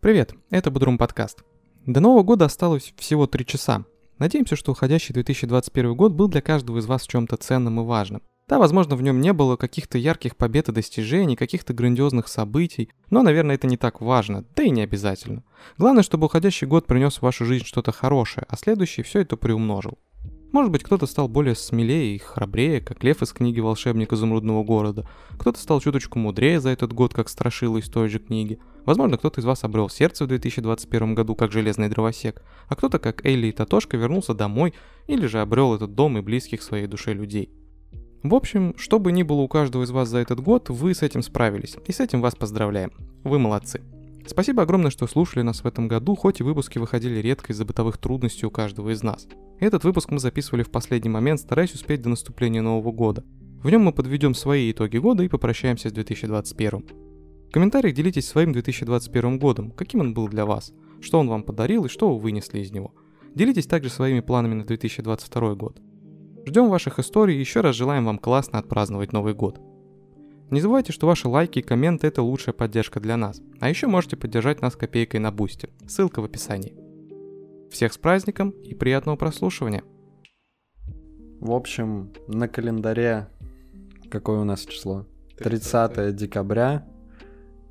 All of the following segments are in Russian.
Привет, это Бодрум подкаст. До Нового года осталось всего три часа. Надеемся, что уходящий 2021 год был для каждого из вас чем-то ценным и важным. Да, возможно, в нем не было каких-то ярких побед и достижений, каких-то грандиозных событий, но, наверное, это не так важно, да и не обязательно. Главное, чтобы уходящий год принес в вашу жизнь что-то хорошее, а следующий все это приумножил. Может быть, кто-то стал более смелее и храбрее, как лев из книги «Волшебник изумрудного города». Кто-то стал чуточку мудрее за этот год, как страшила из той же книги. Возможно, кто-то из вас обрел сердце в 2021 году, как железный дровосек, а кто-то, как Элли и Татошка, вернулся домой или же обрел этот дом и близких своей душе людей. В общем, что бы ни было у каждого из вас за этот год, вы с этим справились, и с этим вас поздравляем. Вы молодцы. Спасибо огромное, что слушали нас в этом году, хоть и выпуски выходили редко из-за бытовых трудностей у каждого из нас. Этот выпуск мы записывали в последний момент, стараясь успеть до наступления Нового года. В нем мы подведем свои итоги года и попрощаемся с 2021. В комментариях делитесь своим 2021 годом, каким он был для вас, что он вам подарил и что вы вынесли из него. Делитесь также своими планами на 2022 год. Ждем ваших историй и еще раз желаем вам классно отпраздновать Новый год. Не забывайте, что ваши лайки и комменты – это лучшая поддержка для нас. А еще можете поддержать нас копейкой на бусте. Ссылка в описании. Всех с праздником и приятного прослушивания. В общем, на календаре какое у нас число? 30 декабря,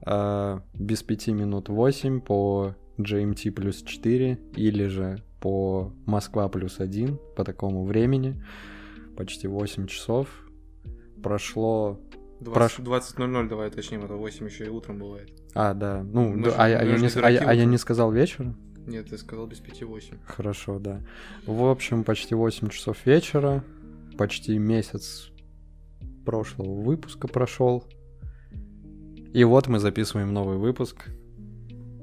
э, без 5 минут 8 по GMT плюс 4 или же по Москва плюс 1 по такому времени. Почти 8 часов. Прошло 20.00 20 давай уточним, а то 8 еще и утром бывает. А, да. Ну, да, же, а, а, я не, а, а я не сказал вечер? Нет, ты сказал без 5-8. Хорошо, да. В общем, почти 8 часов вечера, почти месяц прошлого выпуска прошел. И вот мы записываем новый выпуск.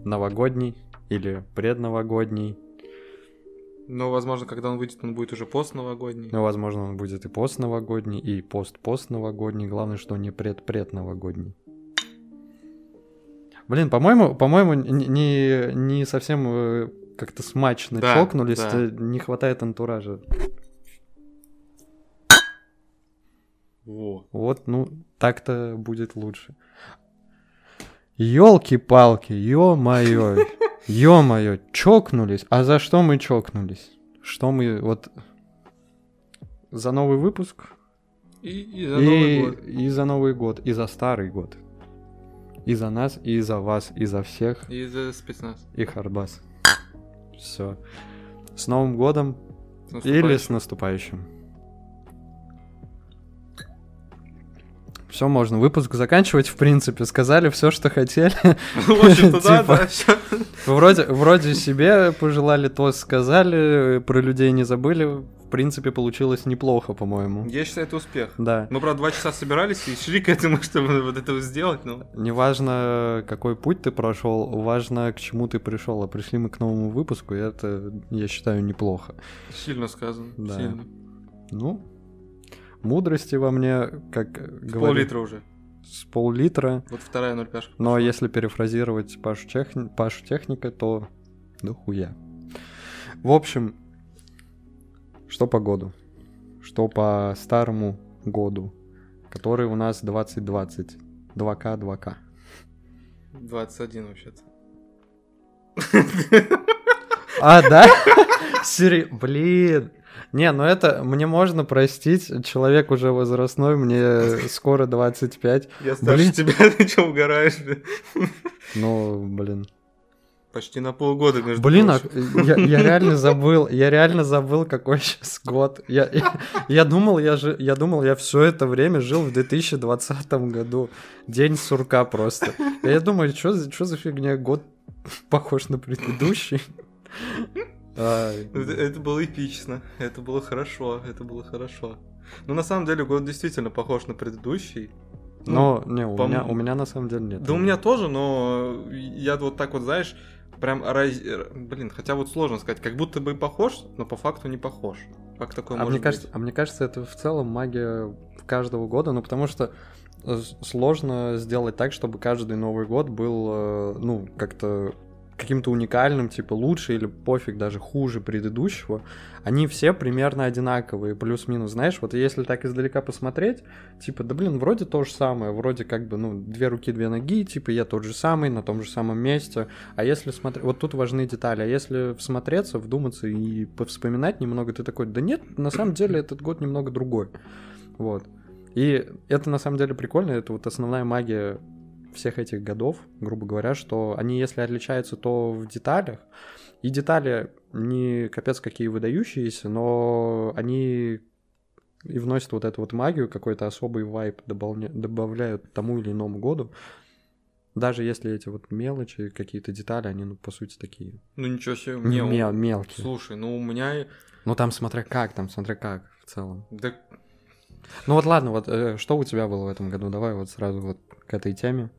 Новогодний или предновогодний. Ну, возможно, когда он выйдет, он будет уже постновогодний. Ну, возможно, он будет и постновогодний, и пост-постновогодний. Главное, что не пред-предновогодний. Блин, по-моему, по-моему, не, не совсем э, как-то смачно да, чокнулись, да. не хватает антуража. Во. Вот, ну, так-то будет лучше. Ёлки-палки, ё-моё. Ё-моё, чокнулись. А за что мы чокнулись? Что мы вот за новый выпуск? И, и за и, Новый год. И за Новый год, и за Старый год. И за нас, и за вас, и за всех. И за спецназ. И Харбас. Все. С Новым годом. С или с наступающим. Все, можно выпуск заканчивать, в принципе. Сказали все, что хотели. В общем-то, да, да. Типа, вроде, вроде себе пожелали, то сказали, про людей не забыли. В принципе, получилось неплохо, по-моему. Я считаю, это успех. Да. Мы, правда, два часа собирались и шли к этому, чтобы вот это сделать, но... Неважно, какой путь ты прошел, важно, к чему ты пришел. А пришли мы к новому выпуску, и это, я считаю, неплохо. Сильно сказано, да. сильно. Ну, мудрости во мне, как С пол-литра уже. С пол-литра. Вот вторая ноль пяшка. Но если перефразировать Пашу, техни... Пашу техника, то да хуя. В общем, что по году? Что по старому году, который у нас 2020. 2К, 2К. 21 вообще-то. А, да? Сери... Блин. Не, ну это мне можно простить. Человек уже возрастной, мне скоро 25. Я старше блин. тебя, ты что угораешь? Ну, блин. Почти на полгода, между Блин, а я, я реально забыл, я реально забыл, какой сейчас год. Я, я, я думал, я, же, я думал, я все это время жил в 2020 году. День сурка просто. Я думаю, что за фигня, год похож на предыдущий. А, это, это было эпично, это было хорошо, это было хорошо. Но на самом деле год действительно похож на предыдущий. Но ну, не, у, по... меня, у меня на самом деле нет. Да у меня тоже, но я вот так вот, знаешь, прям раз... Блин, хотя вот сложно сказать, как будто бы похож, но по факту не похож. Как такое а может мне быть? Кажется, а мне кажется, это в целом магия каждого года, ну потому что э, сложно сделать так, чтобы каждый Новый год был, э, ну, как-то каким-то уникальным, типа лучше или пофиг даже хуже предыдущего, они все примерно одинаковые, плюс-минус. Знаешь, вот если так издалека посмотреть, типа, да блин, вроде то же самое, вроде как бы, ну, две руки, две ноги, типа, я тот же самый, на том же самом месте. А если смотреть, вот тут важны детали, а если всмотреться, вдуматься и повспоминать немного, ты такой, да нет, на самом деле этот год немного другой. Вот. И это на самом деле прикольно, это вот основная магия всех этих годов, грубо говоря, что они, если отличаются, то в деталях. И детали не капец какие выдающиеся, но они и вносят вот эту вот магию, какой-то особый вайп добавляют тому или иному году. Даже если эти вот мелочи, какие-то детали, они, ну, по сути, такие... Ну, ничего себе, мне... Мел- мелкие. Слушай, ну, у меня... Ну, там смотря как, там смотря как в целом. Да... Ну, вот ладно, вот э, что у тебя было в этом году? Давай вот сразу вот к этой теме.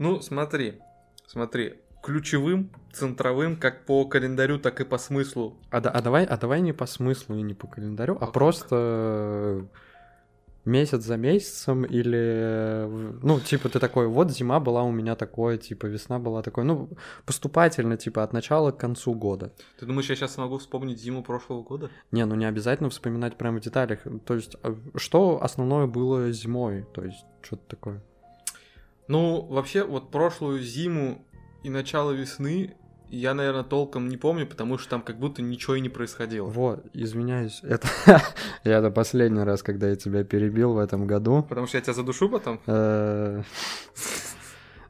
Ну, смотри, смотри, ключевым, центровым, как по календарю, так и по смыслу. А, да, а, давай, а давай не по смыслу и не по календарю, а, а просто месяц за месяцем или, ну, типа ты такой, вот зима была у меня такое, типа весна была такой, ну, поступательно, типа от начала к концу года. Ты думаешь, я сейчас смогу вспомнить зиму прошлого года? Не, ну не обязательно вспоминать прямо в деталях. То есть, а, что основное было зимой, то есть, что-то такое. Ну, вообще, вот прошлую зиму и начало весны я, наверное, толком не помню, потому что там как будто ничего и не происходило. Вот, извиняюсь, это я это последний раз, когда я тебя перебил в этом году. Потому что я тебя задушу потом? Э,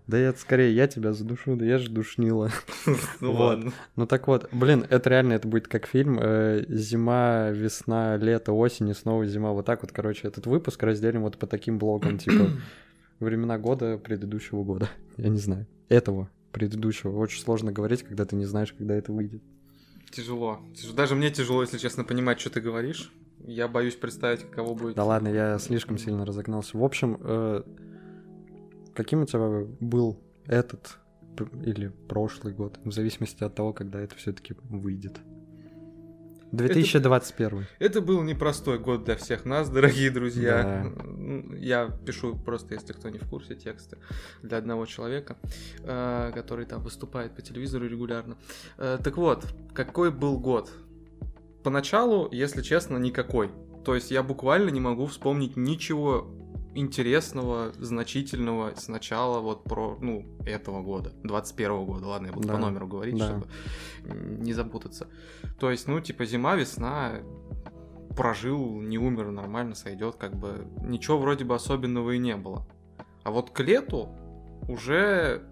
да это скорее я тебя задушу, да я же душнила. Ну ладно. Ну так вот, блин, это реально, это будет как фильм. Э, зима, весна, лето, осень и снова зима. Вот так вот, короче, этот выпуск разделим вот по таким блокам, типа времена года предыдущего года. Я не знаю. Этого предыдущего. Очень сложно говорить, когда ты не знаешь, когда это выйдет. Тяжело. Даже мне тяжело, если честно, понимать, что ты говоришь. Я боюсь представить, каково будет. Да ладно, я слишком сильно разогнался. В общем, э, каким у тебя был этот или прошлый год, в зависимости от того, когда это все-таки выйдет? 2021. Это, это был непростой год для всех нас, дорогие друзья. Да. Я пишу просто, если кто не в курсе, тексты для одного человека, э, который там выступает по телевизору регулярно. Э, так вот, какой был год? Поначалу, если честно, никакой. То есть я буквально не могу вспомнить ничего интересного, значительного с начала вот про, ну, этого года, 21 года, ладно, я буду да, по номеру говорить, да. чтобы не запутаться. То есть, ну, типа зима, весна, прожил, не умер, нормально сойдет, как бы ничего вроде бы особенного и не было. А вот к лету уже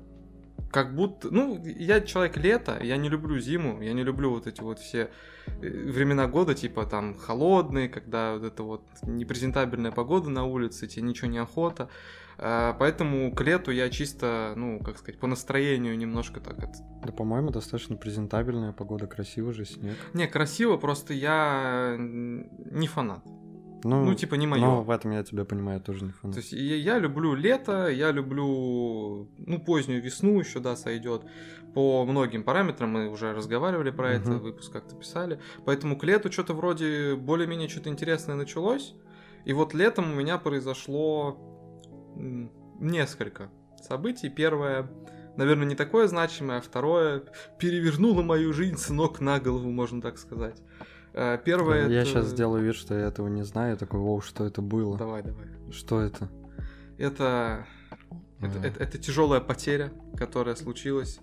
как будто... Ну, я человек лета, я не люблю зиму, я не люблю вот эти вот все времена года, типа там холодные, когда вот это вот непрезентабельная погода на улице, тебе ничего не охота. А, поэтому к лету я чисто, ну, как сказать, по настроению немножко так это... Да, по-моему, достаточно презентабельная погода, красиво же, снег. Не, красиво, просто я не фанат. Ну, ну, типа, не мое. Но в этом я тебя понимаю, тоже не фанат. То есть я, я люблю лето, я люблю, ну, позднюю весну еще, да, сойдет. По многим параметрам мы уже разговаривали про uh-huh. это, выпуск как-то писали. Поэтому к лету что-то вроде более-менее что-то интересное началось. И вот летом у меня произошло несколько событий. Первое, наверное, не такое значимое, а второе перевернуло мою жизнь с ног на голову, можно так сказать. Э, первое Я это... сейчас сделаю вид, что я этого не знаю. такой, воу, что это было? Давай, давай. Что это? Это... Это, это, это тяжелая потеря, которая случилась,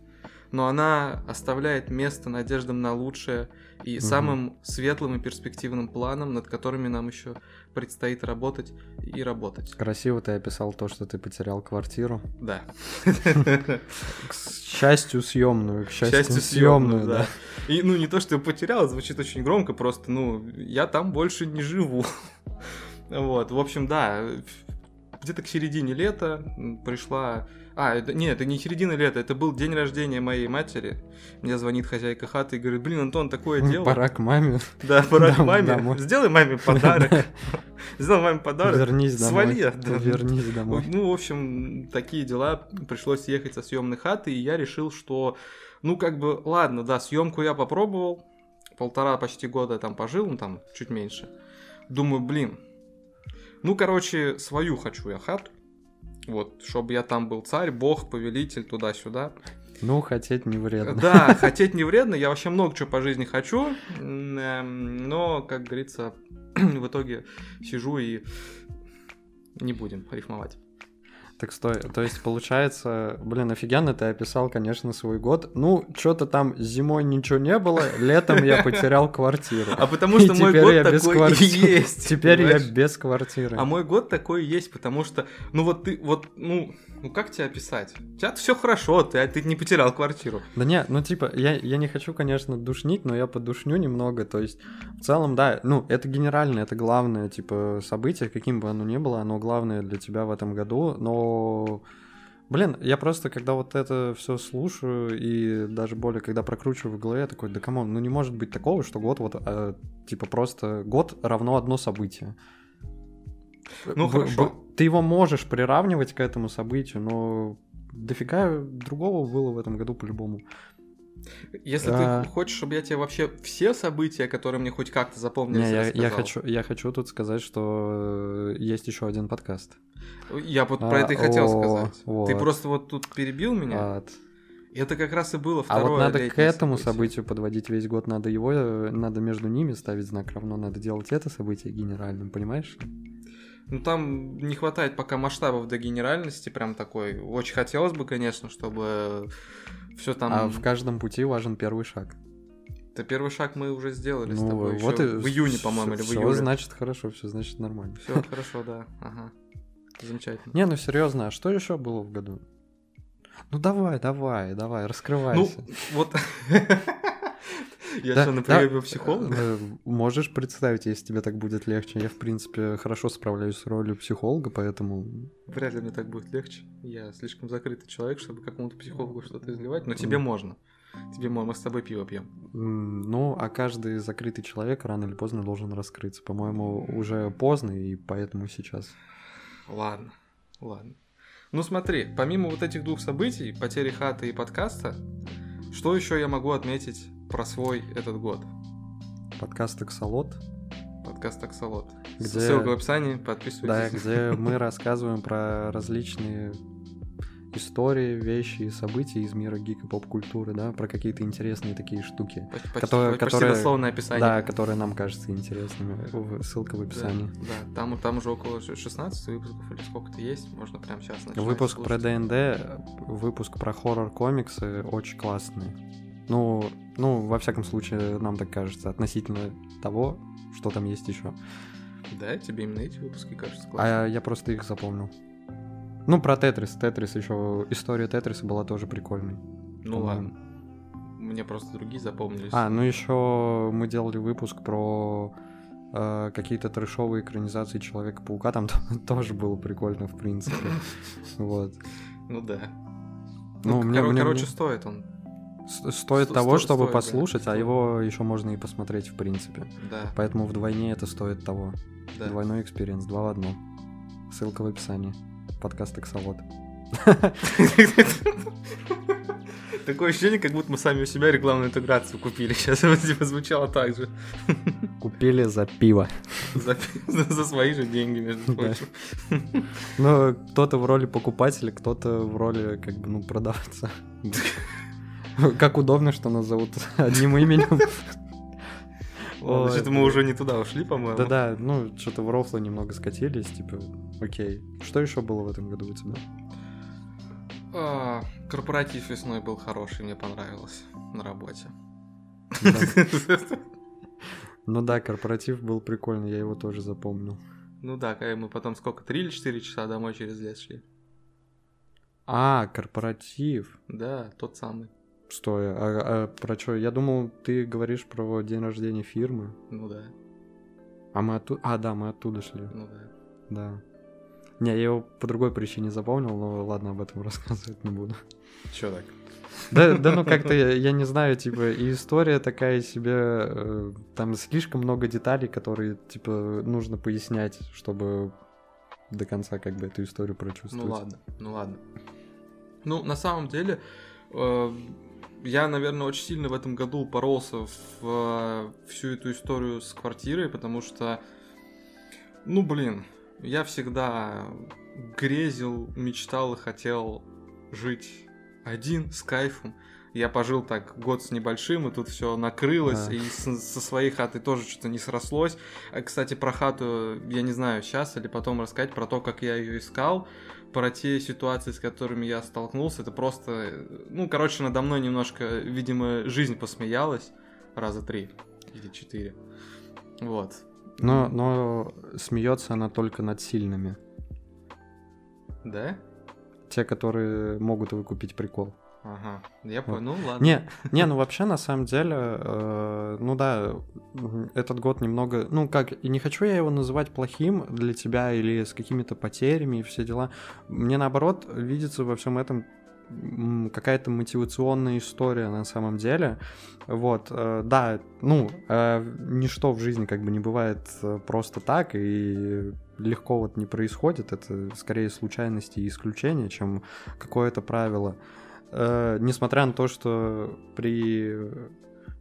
но она оставляет место надеждам на лучшее и угу. самым светлым и перспективным планом, над которыми нам еще предстоит работать и работать. Красиво ты описал то, что ты потерял квартиру. Да. К счастью, съемную. К счастью, съемную, да. И ну не то, что я потерял, звучит очень громко, просто ну я там больше не живу. Вот, в общем, да, где-то к середине лета пришла а, это, нет, это не середина лета, это был день рождения моей матери. Мне звонит хозяйка хаты и говорит, блин, Антон, такое дело. Пора к маме. Да, пора к маме. Сделай маме подарок. Сделай маме подарок. Вернись домой. Свали. Вернись домой. Ну, в общем, такие дела. Пришлось ехать со съемной хаты, и я решил, что, ну, как бы, ладно, да, съемку я попробовал. Полтора почти года там пожил, ну, там, чуть меньше. Думаю, блин, ну, короче, свою хочу я хату. Вот, чтобы я там был царь, бог, повелитель, туда-сюда. Ну, хотеть не вредно. Да, хотеть не вредно. Я вообще много чего по жизни хочу, эм, но, как говорится, в итоге сижу и не будем рифмовать. Так стой, то есть получается, блин, офигенно ты описал, конечно, свой год. Ну, что-то там зимой ничего не было, летом я потерял квартиру. А потому что мой год такой и есть. Теперь я без квартиры. А мой год такой и есть, потому что, ну вот ты, вот, ну, ну как тебе описать? У тебя все хорошо, ты, ты не потерял квартиру. Да не, ну типа, я, я не хочу, конечно, душнить, но я подушню немного, то есть в целом, да, ну это генеральное, это главное, типа, событие, каким бы оно ни было, оно главное для тебя в этом году, но Блин, я просто, когда вот это все слушаю, и даже более, когда прокручиваю в голове, я такой, да come on, ну не может быть такого, что год вот, а, типа просто год равно одно событие. Ну, хорошо. Ты его можешь приравнивать к этому событию, но дофига другого было в этом году по-любому. Если а... ты хочешь, чтобы я тебе вообще все события, которые мне хоть как-то запомнились, Не, я, я, хочу, я хочу тут сказать, что есть еще один подкаст. Я вот а, про это и хотел о, сказать. Вот. Ты просто вот тут перебил меня. Вот. Это как раз и было второе. А вот надо к этому событие. событию подводить весь год, надо его, надо между ними ставить знак равно, надо делать это событие генеральным, понимаешь? Ну там не хватает пока масштабов до генеральности, прям такой. Очень хотелось бы, конечно, чтобы все там. А в каждом пути важен первый шаг. Это первый шаг мы уже сделали ну, с тобой вот еще и... в июне, по-моему, или в июле. Все значит хорошо, все значит нормально. Все хорошо, да. Ага. Замечательно. Не, ну серьезно, а что еще было в году? Ну давай, давай, давай, раскрывайся. Ну, вот. Я что, на приеме психолога? Э, можешь представить, если тебе так будет легче. Я, в принципе, хорошо справляюсь с ролью психолога, поэтому... Вряд ли мне так будет легче. Я слишком закрытый человек, чтобы какому-то психологу что-то изливать, но тебе можно. Тебе можно, мы с тобой пиво пьем. Ну, а каждый закрытый человек рано или поздно должен раскрыться. По-моему, уже поздно, и поэтому сейчас. Ладно, ладно. Ну смотри, помимо вот этих двух событий, потери хаты и подкаста, что еще я могу отметить про свой этот год? Подкаст «Аксолот». Подкаст «Аксолот». Где... Ссылка в описании, подписывайтесь. Да, где мы рассказываем про различные истории, вещи и события из мира гик и поп-культуры, да, про какие-то интересные такие штуки. Почти, которые, почти которые, дословное описание. Да, которые нам кажутся интересными. Ссылка в описании. Да, да там, там уже около 16 выпусков или сколько-то есть, можно прямо сейчас начать Выпуск слушать. про ДНД, выпуск про хоррор-комиксы очень классный. Ну, ну, во всяком случае, нам так кажется, относительно того, что там есть еще. Да, тебе именно эти выпуски кажутся классными. А я просто их запомнил. Ну, про Тетрис. Тетрис еще. История Тетриса была тоже прикольной. Ну ладно. Мне просто другие запомнились. А, ну еще мы делали выпуск про э, какие-то трешовые экранизации Человека-паука. Там тоже было прикольно, в принципе. Вот. Ну да. Ну, мне, короче, стоит он. Стоит Сто, того, чтобы стоит, послушать, да, а его еще можно и посмотреть, в принципе. Да. Поэтому вдвойне это стоит того. Да. Двойной experience, два в одном. Ссылка в описании подкаст «Эксовод». Такое ощущение, как будто мы сами у себя рекламную интеграцию купили. Сейчас это типа звучало так же. Купили за пиво. За, за свои же деньги, между прочим. Ну, кто-то в роли покупателя, кто-то в роли, как бы, ну, продавца. Как удобно, что нас зовут одним именем. Ладно, что-то мы уже не туда ушли, по-моему. Да-да, ну, что-то в рофлы немного скатились, типа, окей. Что еще было в этом году у тебя? А, корпоратив весной был хороший, мне понравилось на работе. Ну да, корпоратив был прикольный, я его тоже запомнил. Ну да, когда мы потом сколько, три или четыре часа домой через лес шли. А, корпоратив. Да, тот самый. Стой, а, а про что? Я думал, ты говоришь про день рождения фирмы. Ну да. А мы оттуда... А, да, мы оттуда шли. Ну да. Да. Не, я его по другой причине запомнил, но ладно, об этом рассказывать не буду. Чё так? Да, да ну как-то, я, я не знаю, типа, и история такая себе, э, там слишком много деталей, которые, типа, нужно пояснять, чтобы до конца как бы эту историю прочувствовать. Ну ладно, ну ладно. Ну, на самом деле, э, я, наверное, очень сильно в этом году поролся в э, всю эту историю с квартирой, потому что, ну, блин, я всегда грезил, мечтал и хотел жить один, с кайфом. Я пожил так год с небольшим, и тут все накрылось, Да. и с- со своей хаты тоже что-то не срослось. А, Кстати, про хату, я не знаю, сейчас или потом рассказать про то, как я ее искал, про те ситуации, с которыми я столкнулся. Это просто, ну, короче, надо мной немножко, видимо, жизнь посмеялась раза три или четыре. Вот. Но, но смеется она только над сильными. Да? Те, которые могут выкупить прикол. Ага. Я Вот. понял, ну ладно. Не, не, ну вообще на самом деле, э, ну да, этот год немного, ну как, и не хочу я его называть плохим для тебя или с какими-то потерями и все дела. Мне наоборот видится во всем этом какая-то мотивационная история на самом деле. Вот, э, да, ну, э, ничто в жизни как бы не бывает э, просто так, и легко вот не происходит. Это скорее случайности и исключения, чем какое-то правило. Э, несмотря на то, что при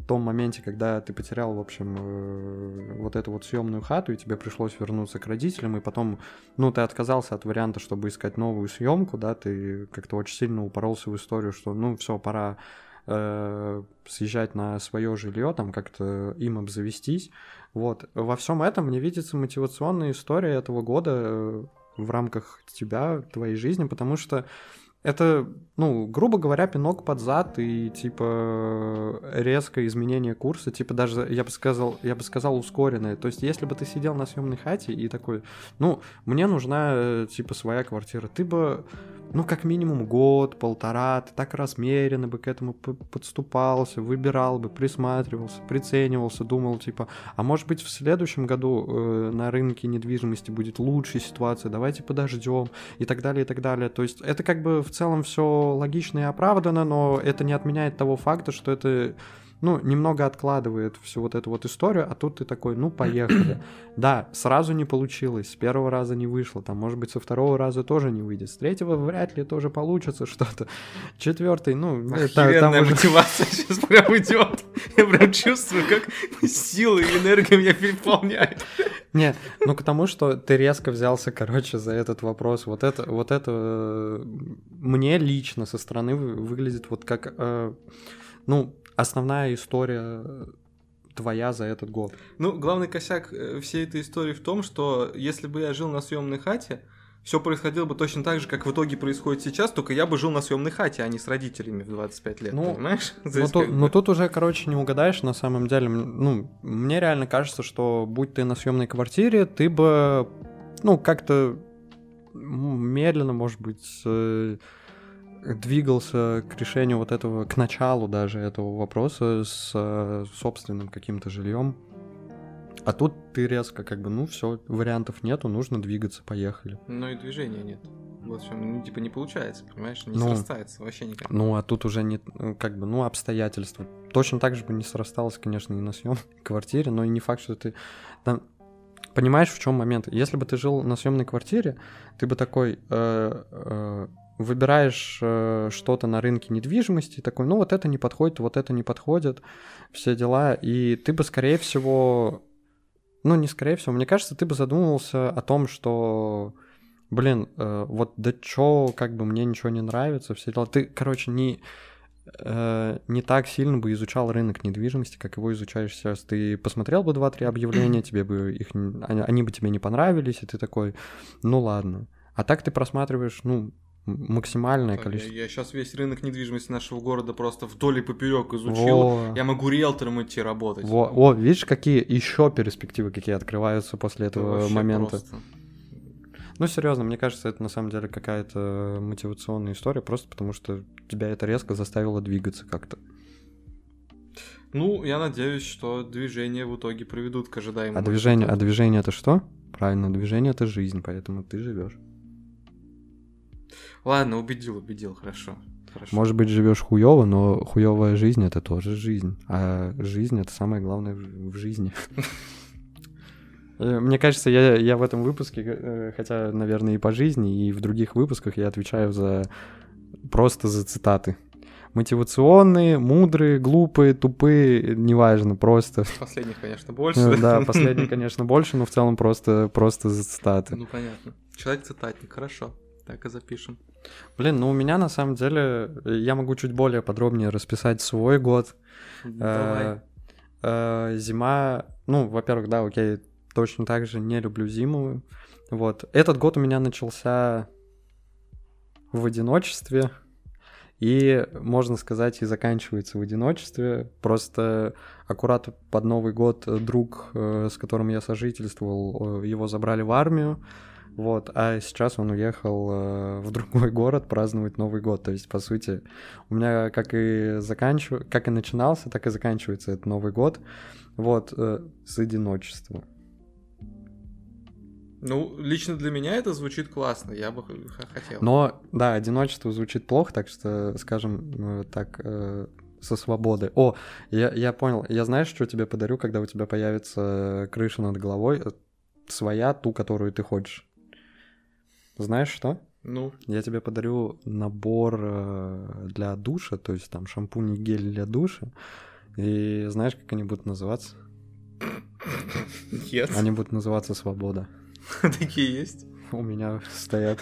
том моменте, когда ты потерял, в общем, э, вот эту вот съемную хату, и тебе пришлось вернуться к родителям, и потом, ну, ты отказался от варианта, чтобы искать новую съемку, да, ты как-то очень сильно упоролся в историю, что, ну, все, пора э, съезжать на свое жилье, там как-то им обзавестись. Вот. Во всем этом мне видится мотивационная история этого года э, в рамках тебя, твоей жизни, потому что это, ну, грубо говоря, пинок под зад и, типа, резкое изменение курса, типа, даже, я бы сказал, я бы сказал, ускоренное. То есть, если бы ты сидел на съемной хате и такой, ну, мне нужна, э, типа, своя квартира, ты бы, ну, как минимум год, полтора, ты так размеренно бы к этому подступался, выбирал бы, присматривался, приценивался, думал, типа, а может быть, в следующем году э, на рынке недвижимости будет лучшая ситуация, давайте подождем, и так далее, и так далее. То есть это как бы в целом все логично и оправдано, но это не отменяет того факта, что это ну, немного откладывает всю вот эту вот историю, а тут ты такой, ну, поехали. Да, сразу не получилось, с первого раза не вышло, там, может быть, со второго раза тоже не выйдет, с третьего вряд ли тоже получится что-то, четвертый, ну, это- там Охеренная уже- мотивация сейчас прям идет. Я прям чувствую, как силы и энергия меня переполняют. Не, ну к тому, что ты резко взялся, короче, за этот вопрос. Вот это, вот это э, мне лично со стороны вы- выглядит вот как, э, ну, основная история твоя за этот год. Ну, главный косяк э, всей этой истории в том, что если бы я жил на съемной хате, все происходило бы точно так же, как в итоге происходит сейчас, только я бы жил на съемной хате, а не с родителями в 25 лет, Ну, понимаешь? То Но, бы- но тут уже, короче, не угадаешь на самом деле. Ну, мне реально кажется, что будь ты на съемной квартире, ты бы, ну, как-то медленно, может быть, э, двигался к решению вот этого, к началу даже этого вопроса с э, собственным каким-то жильем. А тут ты резко как бы, ну все, вариантов нету, нужно двигаться, поехали. Ну и движения нет. Вот в чем, ну, типа, не получается, понимаешь? Не Ну. срастается вообще никак. Ну, а тут уже не, э, как бы, ну, обстоятельства. Точно так же бы не срасталось, конечно, и на съемной квартире, но и не факт, что ты там... Понимаешь, в чем момент? Если бы ты жил на съемной квартире, ты бы такой э, э, выбираешь э, что-то на рынке недвижимости, такой, ну вот это не подходит, вот это не подходит, все дела, и ты бы, скорее всего, ну не скорее всего, мне кажется, ты бы задумывался о том, что блин, э, вот да чё, как бы мне ничего не нравится, все дела. Ты, короче, не, э, не так сильно бы изучал рынок недвижимости, как его изучаешь сейчас. Ты посмотрел бы 2-3 объявления, тебе бы их, они, они бы тебе не понравились, и ты такой, ну ладно. А так ты просматриваешь, ну, максимальное Так, количество. Я, сейчас весь рынок недвижимости нашего города просто вдоль и поперек изучил. Во, Я могу риэлтором идти работать. во, во, видишь, какие еще перспективы какие открываются после Это этого момента. просто. Ну, серьезно, мне кажется, это на самом деле какая-то мотивационная история, просто потому что тебя это резко заставило двигаться как-то. Ну, я надеюсь, что движения в итоге приведут к ожидаемому. А движение, а движение это что? Правильно, движение это жизнь, поэтому ты живешь. Ладно, убедил, убедил, хорошо. Хорошо. Может быть, живешь хуево, но хуевая жизнь это тоже жизнь. А жизнь это самое главное в жизни. Э, Мне кажется, я, я в этом выпуске, э, хотя, наверное, и по жизни, и в других выпусках я отвечаю за просто за цитаты. Мотивационные, мудрые, глупые, тупые, неважно, просто. Последних, конечно, больше. Э, Да, последний, конечно, больше, но в целом просто, просто за цитаты. Ну, понятно. Человек цитатник, хорошо. Так и запишем. Блин, ну у меня на самом деле, я могу чуть более подробнее расписать свой год. Давай. Э, э, Зима, ну, во-первых, да, окей, точно так же не люблю зиму. Вот. Этот год у меня начался в одиночестве. И, можно сказать, и заканчивается в одиночестве. Просто аккурат под Новый год друг, э, с которым я сожительствовал, его забрали в армию. Вот, а сейчас он уехал э, в другой город праздновать Новый год. То есть, по сути, у меня как и заканчив... как и начинался, так и заканчивается этот Новый год. Вот, э, с одиночества. Ну, лично для меня это звучит классно, я бы хотел. Но, да, одиночество звучит плохо, так что, скажем э, так, э, со свободой. О, я, я понял. Я знаешь, что тебе подарю, когда у тебя появится крыша над головой? Э, Своя, ту, которую ты хочешь. Знаешь что? Ну, Я тебе подарю набор э, для душа, то есть там шампунь и гель для душа. И знаешь, как они будут называться? нет. Они будут называться «Свобода». Такие есть. У меня стоят.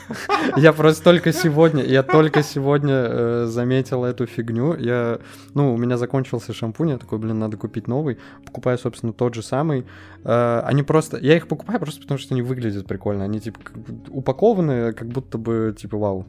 Я просто только сегодня, я только сегодня э, заметил эту фигню. Я, ну, у меня закончился шампунь, я такой, блин, надо купить новый. Покупаю, собственно, тот же самый. Э, они просто, я их покупаю просто потому, что они выглядят прикольно. Они типа упакованы, как будто бы типа вау.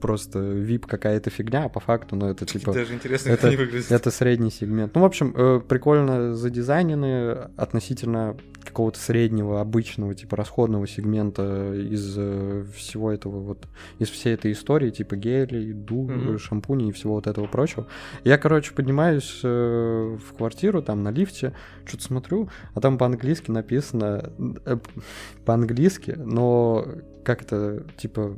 Просто VIP какая-то фигня, а по факту, ну это типа... Даже интересно, это- выглядят. Это средний сегмент. Ну, в общем, э, прикольно задизайнены относительно какого-то среднего, обычного, типа, расходного сегмента из э, всего этого вот, из всей этой истории, типа гелей, ду, Мгм. шампуней и всего вот этого прочего. Я, короче, поднимаюсь э, в квартиру, там, на лифте, что-то смотрю, а там по-английски написано, э, по-английски, но как это, типа,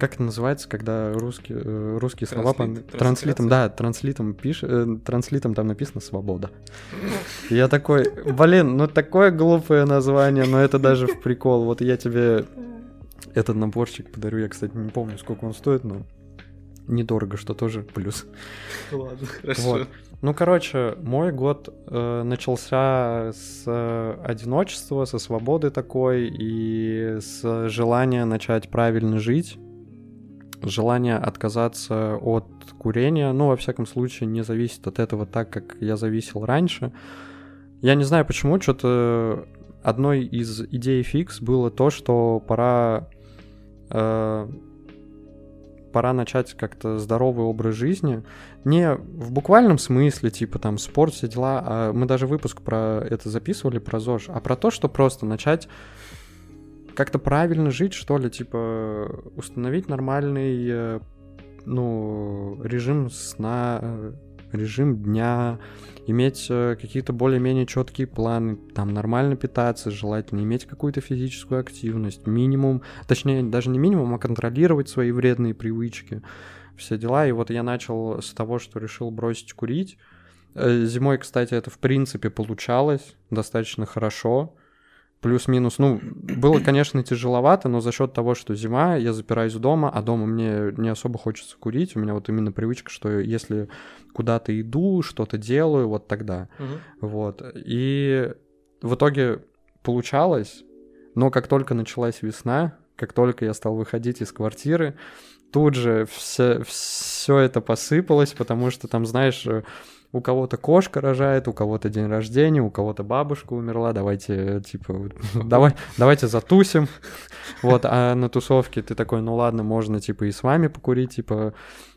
как это называется, когда русские, э, русские слова по Транслит? транслитом, да, транслитом пиш, э, транслитом там написано свобода. Я такой, блин, ну такое глупое название, но это даже в прикол. Вот я тебе этот наборчик подарю, я, кстати, не помню, сколько он стоит, но недорого, что тоже плюс. Ладно, хорошо. Вот. Ну, короче, мой год э, начался с э, одиночества, со свободы такой и с желания начать правильно жить, желание отказаться от курения, ну, во всяком случае, не зависит от этого так, как я зависел раньше. Я не знаю почему, что-то одной из идей фикс было то, что пора э, пора начать как-то здоровый образ жизни. Не в буквальном смысле, типа там спорт, все дела, а мы даже выпуск про это записывали, про ЗОЖ, а про то, что просто начать как-то правильно жить, что ли, типа установить нормальный, э, ну, режим сна, э, режим дня, иметь э, какие-то более-менее четкие планы, там нормально питаться, желательно иметь какую-то физическую активность, минимум, точнее даже не минимум, а контролировать свои вредные привычки, все дела. И вот я начал с того, что решил бросить курить. Зимой, кстати, это в принципе получалось достаточно хорошо. Плюс-минус, ну, было, конечно, тяжеловато, но за счет того, что зима, я запираюсь дома, а дома мне не особо хочется курить. У меня вот именно привычка, что если куда-то иду, что-то делаю, вот тогда. Мгм. Вот. И в итоге получалось, но как только началась весна, как только я стал выходить из квартиры, тут же все, все это посыпалось, потому что там, знаешь, у кого-то кошка рожает, у кого-то день рождения, у кого-то бабушка умерла, давайте, типа, давай, давайте затусим. Вот, а на тусовке ты такой, ну ладно, можно, типа, и с вами покурить, типа,